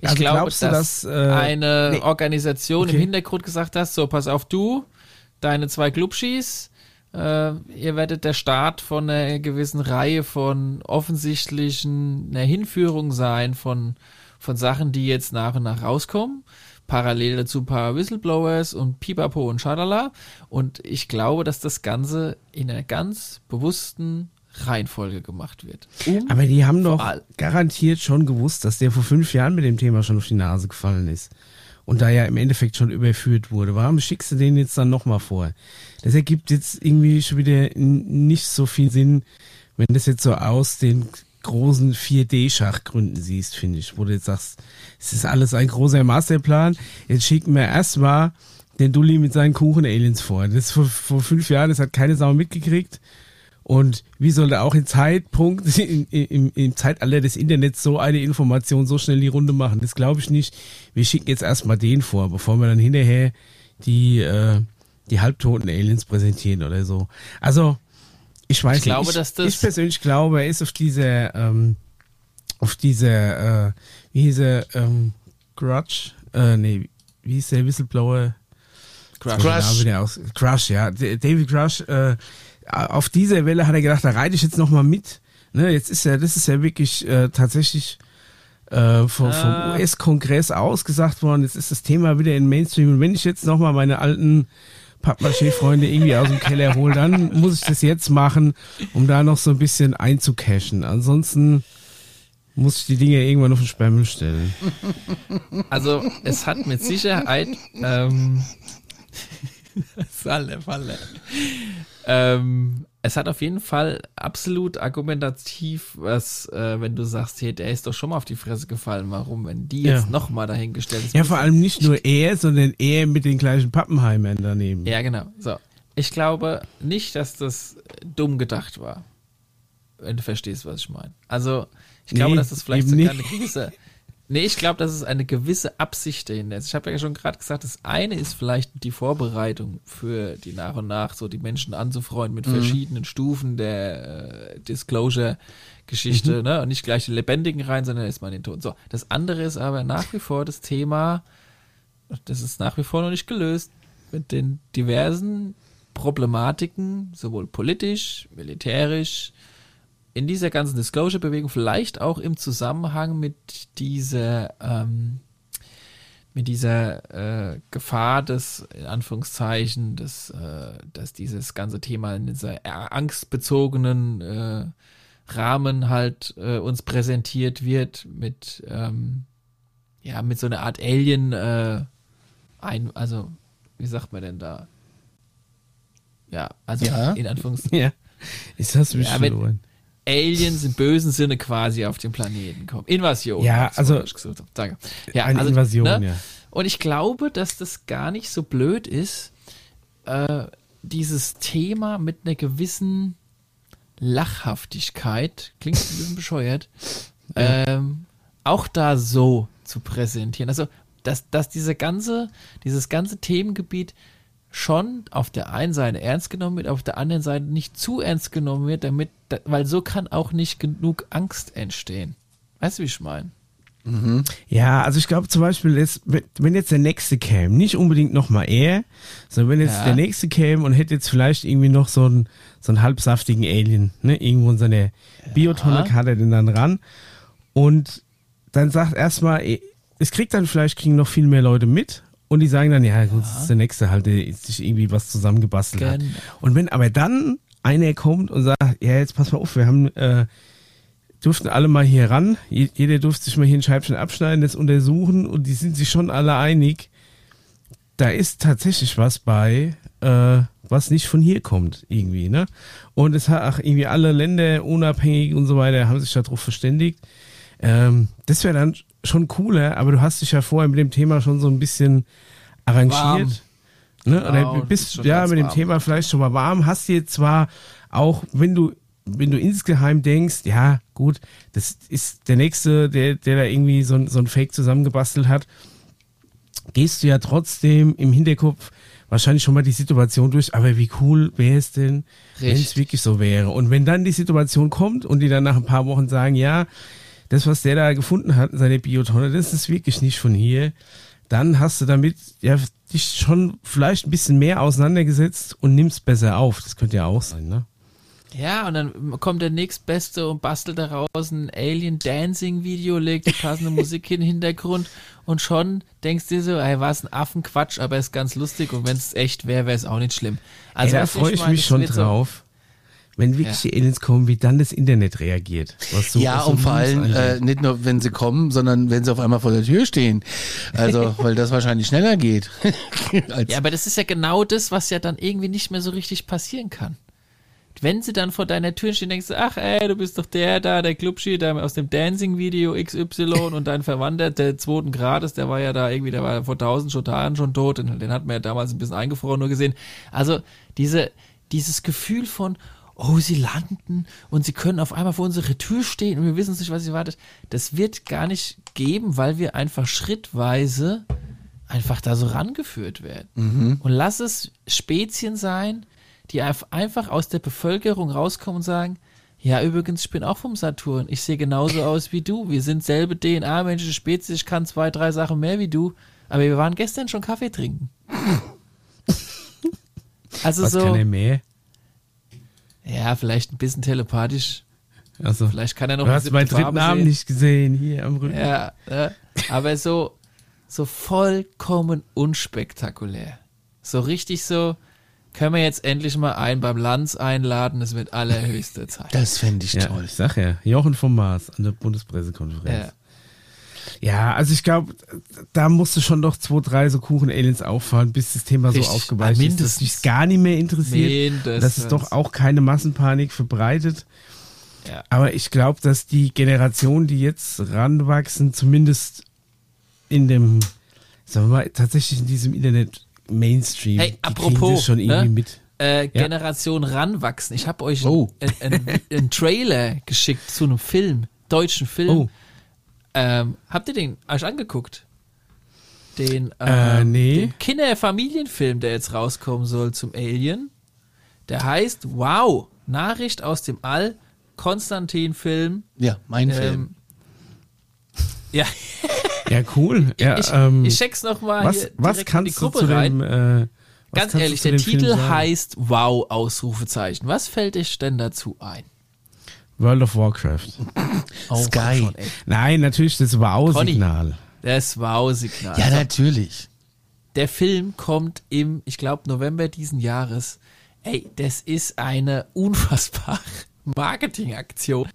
Ich also glaube, dass, dass, äh, eine nee. Organisation Okay. im Hintergrund gesagt hat, so, pass auf, du, deine zwei Clubschis, äh, ihr werdet der Start von einer gewissen Reihe von offensichtlichen, einer Hinführung sein von, von Sachen, die jetzt nach und nach rauskommen. Parallel dazu ein paar Whistleblowers und Pipapo und Schadala. Und ich glaube, dass das Ganze in einer ganz bewussten Reihenfolge gemacht wird. Um Aber die haben doch garantiert schon gewusst, dass der vor fünf Jahren mit dem Thema schon auf die Nase gefallen ist. Und da ja im Endeffekt schon überführt wurde. Warum schickst du den jetzt dann nochmal vor? Das ergibt jetzt irgendwie schon wieder nicht so viel Sinn, wenn das jetzt so aus den großen 4D-Schachgründen siehst, finde ich. Wo du jetzt sagst, es ist alles ein großer Masterplan. Jetzt schicken wir erstmal den Dulli mit seinen Kuchen-Aliens vor. Das ist vor, vor fünf Jahren, das hat keine Sau mitgekriegt. Und wie soll da auch im Zeitpunkt, im, im, im Zeitalter des Internets so eine Information so schnell die Runde machen? Das glaube ich nicht. Wir schicken jetzt erstmal den vor, bevor wir dann hinterher die, äh, die halbtoten Aliens präsentieren oder so. Also, ich weiß Ich glaube, nicht. Ich, dass das- ich persönlich glaube, er ist auf dieser, ähm, auf dieser, äh, wie hieß er, ähm, Grudge, äh, nee, wie hieß der Whistleblower? Crush. Crush. Genau, aus. Crush, ja. David Crush, äh, auf dieser Welle hat er gedacht, da reite ich jetzt nochmal mit. Ne, jetzt ist ja, das ist ja wirklich äh, tatsächlich äh, vom, Ah. vom US-Kongress ausgesagt worden. Jetzt ist das Thema wieder in Mainstream. Und wenn ich jetzt nochmal meine alten Pappmaché-Freunde irgendwie aus dem Keller hole, dann muss ich das jetzt machen, um da noch so ein bisschen einzucashen. Ansonsten muss ich die Dinge irgendwann auf den Sperrmüll stellen. Also es hat mit Sicherheit ähm, Falle, Falle. Ähm, es hat auf jeden Fall absolut argumentativ was, äh, wenn du sagst, hey, der ist doch schon mal auf die Fresse gefallen. Warum, wenn die jetzt Ja. nochmal dahingestellt ist? Ja, vor allem nicht nur er, sondern er mit den gleichen Pappenheimern daneben. Ja, genau. So. Ich glaube nicht, dass das dumm gedacht war. Wenn du verstehst, was ich meine. Also, ich glaube, Nee, dass das vielleicht sogar nicht. eine gewisse. Nee, ich glaube, dass es eine gewisse Absicht dahinter ist. Ich habe ja schon gerade gesagt, das eine ist vielleicht die Vorbereitung für die nach und nach so die Menschen anzufreuen mit verschiedenen Stufen der äh, Disclosure-Geschichte, ne? Und nicht gleich die Lebendigen rein, sondern erstmal den Toten. So, das andere ist aber nach wie vor das Thema, das ist nach wie vor noch nicht gelöst, mit den diversen Problematiken, sowohl politisch, militärisch, in dieser ganzen Disclosure-Bewegung, vielleicht auch im Zusammenhang mit dieser, ähm, mit dieser äh, Gefahr des, in Anführungszeichen, des, äh, dass dieses ganze Thema in dieser angstbezogenen äh, Rahmen halt äh, uns präsentiert wird mit, ähm, ja, mit so einer Art Alien, äh, ein, also, wie sagt man denn da? Ja, also Ja. in Anführungszeichen. Ja. Ist das Ja, verloren? Aliens im bösen Sinne quasi auf den Planeten kommen. Invasion. Ja, also-. Danke. Ja, Eine also, Invasion, ne? ja. Und ich glaube, dass das gar nicht so blöd ist, äh, dieses Thema mit einer gewissen Lachhaftigkeit, klingt ein bisschen bescheuert, ähm, auch da so zu präsentieren. Also, dass, dass diese ganze, dieses ganze Themengebiet schon auf der einen Seite ernst genommen wird, auf der anderen Seite nicht zu ernst genommen wird, damit, da- weil so kann auch nicht genug Angst entstehen. Weißt du, wie ich meine? Ja, also ich glaube zum Beispiel, jetzt, wenn- jetzt der nächste käme, nicht unbedingt nochmal er, sondern wenn jetzt Ja. der nächste käme und hätte jetzt vielleicht irgendwie noch so einen, so einen halbsaftigen Alien, ne, irgendwo in seiner Biotonne hat er den dann ran und dann sagt erstmal, eh, es kriegt dann vielleicht, kriegen noch viel mehr Leute mit und die sagen dann, ja, gut, das ist der nächste halt, der sich irgendwie was zusammengebastelt hat. Genau. Und wenn aber dann einer kommt und sagt, ja, jetzt pass mal auf, wir haben, äh, durften alle mal hier ran. Je- Jeder durfte sich mal hier ein Scheibchen abschneiden, das untersuchen und die sind sich schon alle einig. da ist tatsächlich was bei, äh, was nicht von hier kommt, irgendwie, ne? Und es hat auch irgendwie alle Länder unabhängig und so weiter haben sich darauf verständigt. Ähm, das wäre dann schon cooler, aber du hast dich ja vorher mit dem Thema schon so ein bisschen arrangiert. Ne? Genau, Oder bist ja mit dem warm. Thema vielleicht schon mal warm, hast dir zwar auch, wenn du wenn du insgeheim denkst, ja, gut, das ist der Nächste, der, der da irgendwie so, ein- so ein Fake zusammengebastelt hat, gehst du ja trotzdem im Hinterkopf wahrscheinlich schon mal die Situation durch, aber wie cool wäre es denn, wenn es wirklich so wäre? Und wenn dann die Situation kommt und die dann nach ein paar Wochen sagen, ja, das, was der da gefunden hat in seiner Biotonne, das ist wirklich nicht von hier, dann hast du damit ja dich schon vielleicht ein bisschen mehr auseinandergesetzt und nimmst besser auf. Das könnte ja auch sein, ne? Ja, und dann kommt der nächstbeste und bastelt daraus ein Alien Dancing Video, legt die passende Musik in den Hintergrund und schon denkst du dir so, ey, was ein Affenquatsch, aber ist ganz lustig und wenn es echt wäre, wäre es auch nicht schlimm. Also, Ey, da freue ich meine, mich es schon wird so- drauf. Wenn wirklich die Aliens kommen, wie dann das Internet reagiert. Was so, ja, was so und vor allem äh, nicht nur, wenn sie kommen, sondern wenn sie auf einmal vor der Tür stehen. Also, weil das wahrscheinlich schneller geht. Ja, aber das ist ja genau das, was ja dann irgendwie nicht mehr so richtig passieren kann. Wenn sie dann vor deiner Tür stehen, denkst du, ach ey, du bist doch der da, der Clubschi, der aus dem Dancing-Video XY und dein Verwandter der zweiten Grades, der war ja da irgendwie, der war vor tausend schon Jahren schon tot, den, den hat man ja damals ein bisschen eingefroren nur gesehen. Also diese, dieses Gefühl von, oh, sie landen und sie können auf einmal vor unserer Tür stehen und wir wissen nicht, was sie wartet, das wird gar nicht geben, weil wir einfach schrittweise einfach da so rangeführt werden. Und lass es Spezien sein, die einf- einfach aus der Bevölkerung rauskommen und sagen, ja, übrigens, ich bin auch vom Saturn. Ich sehe genauso aus wie du. Wir sind selbe DNA, menschliche Spezies. Ich kann zwei, drei Sachen mehr wie du. Aber wir waren gestern schon Kaffee trinken. Also was kann so, er mehr? Ja, vielleicht ein bisschen telepathisch. Also, Vielleicht kann er noch du hast meinen dritten Farbe Arm sehen. nicht gesehen, hier am Rücken. Ja, ne? aber so, so vollkommen unspektakulär. So richtig so, können wir jetzt endlich mal einen beim Lanz einladen, es wird allerhöchste Zeit. das fände ich Ja, toll. ich sag ja, Jochen vom Mars an der Bundespressekonferenz. Ja. Ja, also ich glaube, da musste schon doch zwei, drei so Kuchen-Aliens auffahren, bis das Thema Richtig, so aufgeweicht ist, dass dich gar nicht mehr interessiert. Mindestens. dass es doch auch keine Massenpanik verbreitet. Ja. Aber ich glaube, dass die Generation, die jetzt ranwachsen, zumindest in dem, sagen wir mal, tatsächlich in diesem Internet Mainstream, Hey, die apropos, schon irgendwie ne? mit. Äh, Generation ranwachsen. Ich habe euch Oh. einen ein Trailer geschickt zu einem Film, deutschen Film. Oh, Ähm, habt ihr den euch angeguckt? Den, Äh, ähm, nee. den Kinderfamilienfilm, der jetzt rauskommen soll zum Alien. Der heißt Wow, Nachricht aus dem All, Konstantin-Film. Ja, mein Film. Ähm, ja, ja, cool. Ja, ich, ähm, ich check's nochmal was, hier was direkt kannst in die du Gruppe zu rein. dem, äh, Ganz ehrlich, der Film Titel heißt Wow, Ausrufezeichen. Was fällt euch denn dazu ein? World of Warcraft. Oh, Sky. schon. Nein, natürlich das Wow-Signal. Das Wow-Signal. ja, natürlich. Der Film kommt im, ich glaube, November diesen Jahres. Ey, das ist eine unfassbare Marketingaktion.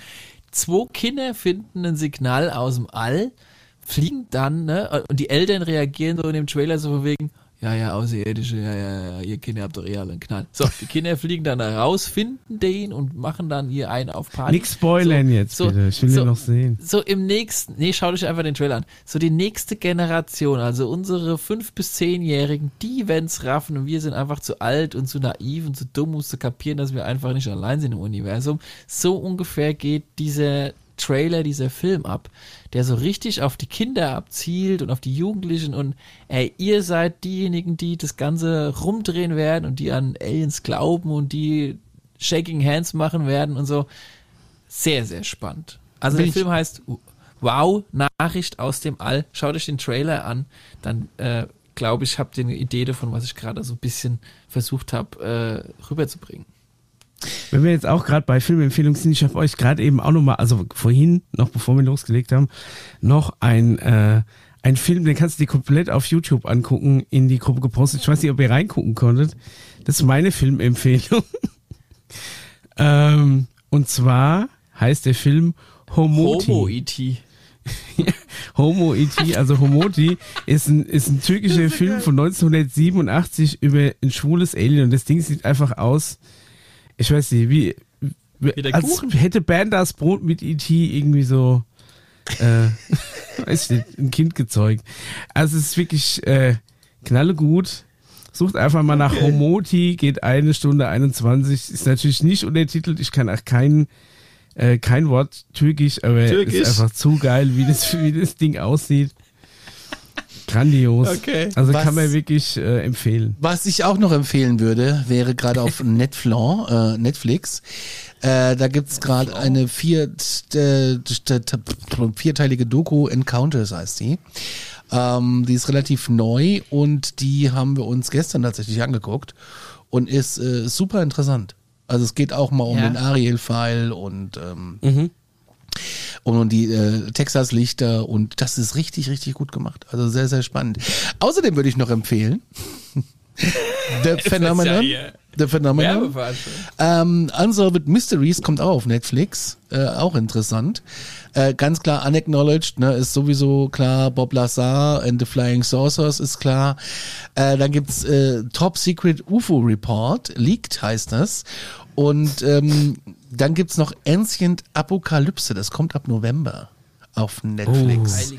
Zwei Kinder finden ein Signal aus dem All, fliegen dann, ne, und die Eltern reagieren so in dem Trailer so von wegen, ja, ja, Außerirdische, ja, ja, ja, ihr Kinder habt doch eh alle einen Knall. So, die Kinder fliegen dann da raus, finden den und machen dann hier einen auf Party. Nix spoilern So, jetzt so, bitte. Ich will so, den noch sehen. so im nächsten, nee, schaut euch einfach den Trailer an. So die nächste Generation, also unsere fünf bis zehnjährigen, die werden's raffen und wir sind einfach zu alt und zu naiv und zu dumm, um zu kapieren, dass wir einfach nicht allein sind im Universum. So ungefähr geht dieser Trailer, dieser Film ab, der so richtig auf die Kinder abzielt und auf die Jugendlichen und ey, ihr seid diejenigen, die das Ganze rumdrehen werden und die an Aliens glauben und die Shaking Hands machen werden und so. Sehr, sehr spannend. Also Bin der Film heißt Wow, Nachricht aus dem All. Schaut euch den Trailer an, dann äh, glaube ich, habt ihr eine Idee davon, was ich gerade so ein bisschen versucht habe äh, rüberzubringen. Wenn wir jetzt auch gerade bei Filmempfehlungen sind, ich habe euch gerade eben auch nochmal, also vorhin, noch bevor wir losgelegt haben, noch ein, äh, ein Film, den kannst du dir komplett auf YouTube angucken, in die Gruppe gepostet. Ich weiß nicht, ob ihr reingucken konntet. Das ist meine Filmempfehlung. ähm, und zwar heißt der Film Homoti. Homo E.T. Homo E.T., also Homoti, ist ein, ist ein türkischer Film von 1987 über ein schwules Alien und das Ding sieht einfach aus, ich weiß nicht, wie, wie als hätte Bandas Brot mit E.T. irgendwie so, äh, weiß nicht, ein Kind gezeugt. Also es ist wirklich äh, knallegut. Sucht einfach mal nach Homoti, geht eine Stunde 21, ist natürlich nicht untertitelt, ich kann auch kein, äh, kein Wort Türkisch, aber Türkisch? ist einfach zu geil, wie das, wie das Ding aussieht. Grandios. Okay. Also Was- kann man wirklich äh, empfehlen. Was ich auch noch empfehlen würde, wäre gerade auf Netflix, äh, Netflix. Äh, da gibt's gerade eine vier, äh, vierteilige Doku, Encounters heißt die. Ähm, die ist relativ neu und die haben wir uns gestern tatsächlich angeguckt und ist äh, super interessant. Also es geht auch mal um Ja. den Ariel-File und ähm, und die äh, Texas-Lichter und das ist richtig, richtig gut gemacht. Also sehr, sehr spannend. Außerdem würde ich noch empfehlen The Phenomenon. hier The Phenomenon. Ähm, Unsolved Mysteries kommt auch auf Netflix. Äh, auch interessant. Äh, ganz klar unacknowledged, ne, ist sowieso klar. Bob Lazar and the Flying Saucers ist klar. Äh, dann gibt's äh, Top Secret UFO Report. Leaked heißt das. Und ähm, dann gibt's noch Ancient Apokalypse. Das kommt ab November auf Netflix.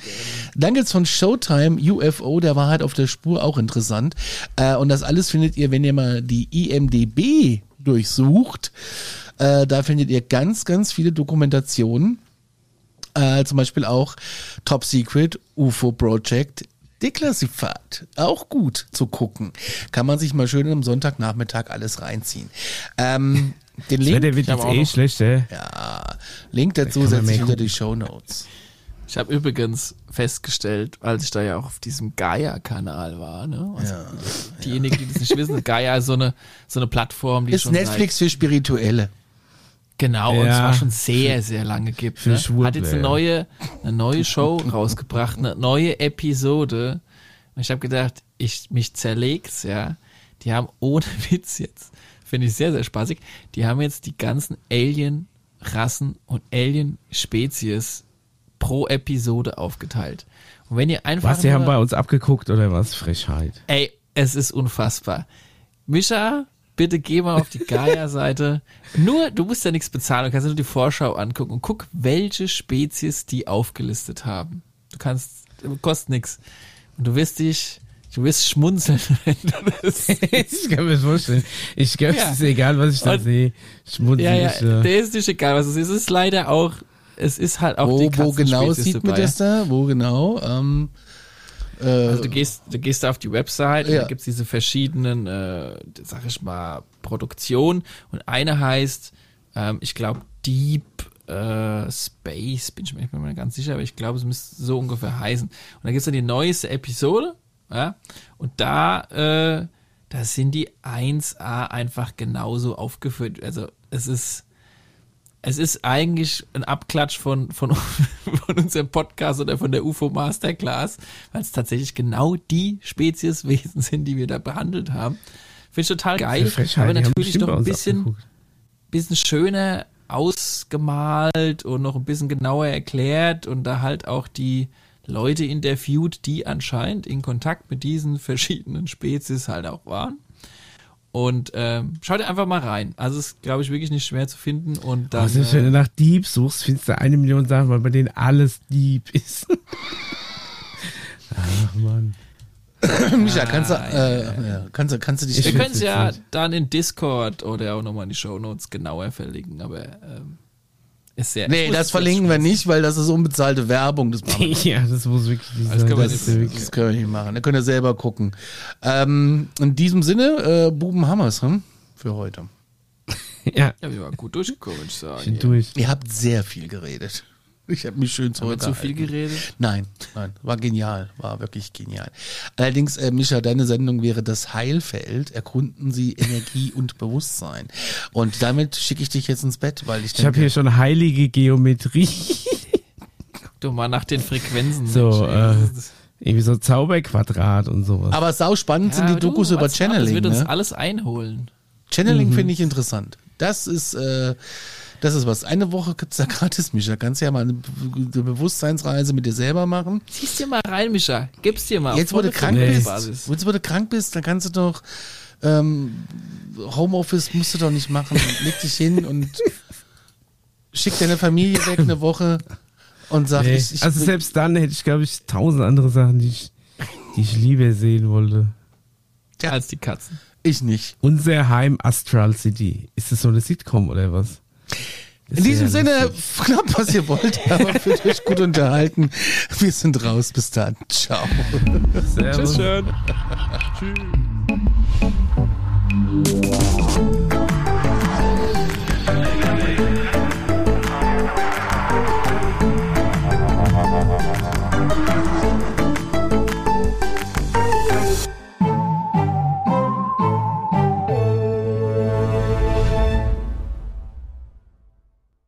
Dann gibt's von Showtime UFO, der Wahrheit auf der Spur, auch interessant. Äh, und das alles findet ihr, wenn ihr mal die IMDB durchsucht. Äh, da findet ihr ganz, ganz viele Dokumentationen. Äh, zum Beispiel auch Top Secret UFO Project Declassified. Auch gut zu gucken. Kann man sich mal schön am Sonntagnachmittag alles reinziehen. Ähm, den Link, Wetter wird jetzt eh noch- schlechter. ja, Link dazu man setze ich unter die Show Notes. Ich habe übrigens festgestellt, als ich da ja auch auf diesem Gaia-Kanal war, ne? Also diejenigen, die das nicht wissen, Gaia ist so eine, so eine Plattform, die Ist schon Netflix für Spirituelle. Genau, und Ja. zwar schon sehr, sehr lange gibt. für Ne? Schwurbler, Hat jetzt eine ja. neue, eine neue Show rausgebracht, eine neue Episode. Und ich habe gedacht, ich mich zerlegt's, ja. Die haben ohne Witz jetzt, finde ich sehr, sehr spaßig, die haben jetzt die ganzen Alien-Rassen und Alien-Spezies pro Episode aufgeteilt. Und wenn ihr einfach Was, die haben bei uns abgeguckt oder was? Frechheit. Ey, es ist unfassbar. Mischa, bitte geh mal auf die Gaia-Seite. Nur, du musst ja nichts bezahlen, du kannst dir nur die Vorschau angucken und guck, welche Spezies die aufgelistet haben. Du kannst, kostet nix. Und du wirst dich, du wirst schmunzeln, wenn du das ich kann mir das vorstellen. Ich glaube, Ja. es ist egal, was ich da Und- sehe. Schmutzig. Ja, ja, äh, der ist nicht egal, was es ist. Es ist leider auch, es ist halt auch Wo, die wo genau sieht man das da? Wo genau? Ähm, äh, Also du gehst, du gehst da auf die Website und Ja. da gibt's diese verschiedenen, äh, sag ich mal, Produktionen und eine heißt, ähm, ich glaube, Deep äh, Space, bin ich mir nicht mehr ganz sicher, aber ich glaube, es müsste so ungefähr heißen. Und da gibt's dann die neueste Episode, ja, und da, äh, da sind die 1A einfach genauso aufgeführt. Also es ist, es ist eigentlich ein Abklatsch von, von, von unserem Podcast oder von der UFO Masterclass, weil es tatsächlich genau die Spezieswesen sind, die wir da behandelt haben. Finde ich total geil, aber natürlich noch ein bisschen, bisschen schöner ausgemalt und noch ein bisschen genauer erklärt und da halt auch die Leute interviewt, die anscheinend in Kontakt mit diesen verschiedenen Spezies halt auch waren. Und ähm, schaut einfach mal rein. Also es ist, glaube ich, wirklich nicht schwer zu finden. Und dann, ist, wenn äh, du nach Dieb suchst, findest du eine Million Sachen, weil bei denen alles Dieb ist. Ach, Mann. Micha, kannst du, äh, ja, kannst du, kannst du dich Ich Wir können es ja dann in Discord oder auch nochmal in die Shownotes genauer verlinken, aber ähm, ist sehr. Nee, das verlinken wir nicht, weil das ist unbezahlte Werbung. Das, machen wir nicht. ja, das muss wirklich nicht Das sein. können wir Das nicht wirklich- das können wir nicht machen. Da könnt ihr selber gucken. Ähm, in diesem Sinne, äh, Bubenhammers hm, für heute. Ja, Ja, wir waren gut durchgekommen, würde ich sagen. ich bin ja. durch. Ihr habt sehr viel geredet. Ich habe mich schön Haben wir zu viel zurückgehalten. geredet? Nein, nein, war genial, war wirklich genial. Allerdings, äh, Micha, deine Sendung wäre das Heilfeld. Erkunden Sie Energie und Bewusstsein. Und damit schicke ich dich jetzt ins Bett, weil ich Ich habe hier schon heilige Geometrie. Guck doch mal nach den Frequenzen. So, Mensch, äh, Irgendwie so Zauberquadrat und sowas. aber sau spannend sind Ja, die Dokus du, über up? Das Channeling. wird uns Ne? alles einholen. Channeling finde ich interessant. Das ist, äh, Das ist was. Eine Woche gibt's da gratis, Micha. Kannst ja mal eine, Be- eine Bewusstseinsreise mit dir selber machen. Zieh's dir mal rein, Micha. Gib's dir mal. Jetzt, wo du krank Fläche bist, jetzt, wo du krank bist, dann kannst du doch ähm, Homeoffice musst du doch nicht machen. Leg dich hin und schick deine Familie weg eine Woche und sag, Nee. ich, ich also selbst dann hätte ich, glaube ich, tausend andere Sachen, die ich, die ich lieber sehen wollte. Ja. Als die Katzen. ich nicht. Unser Heim Astral City. Ist das so eine Sitcom oder was? In diesem Sinne, knappt, was ihr wollt, aber fühlt euch gut unterhalten. Wir sind raus. Bis dann. Ciao. Servus. schön.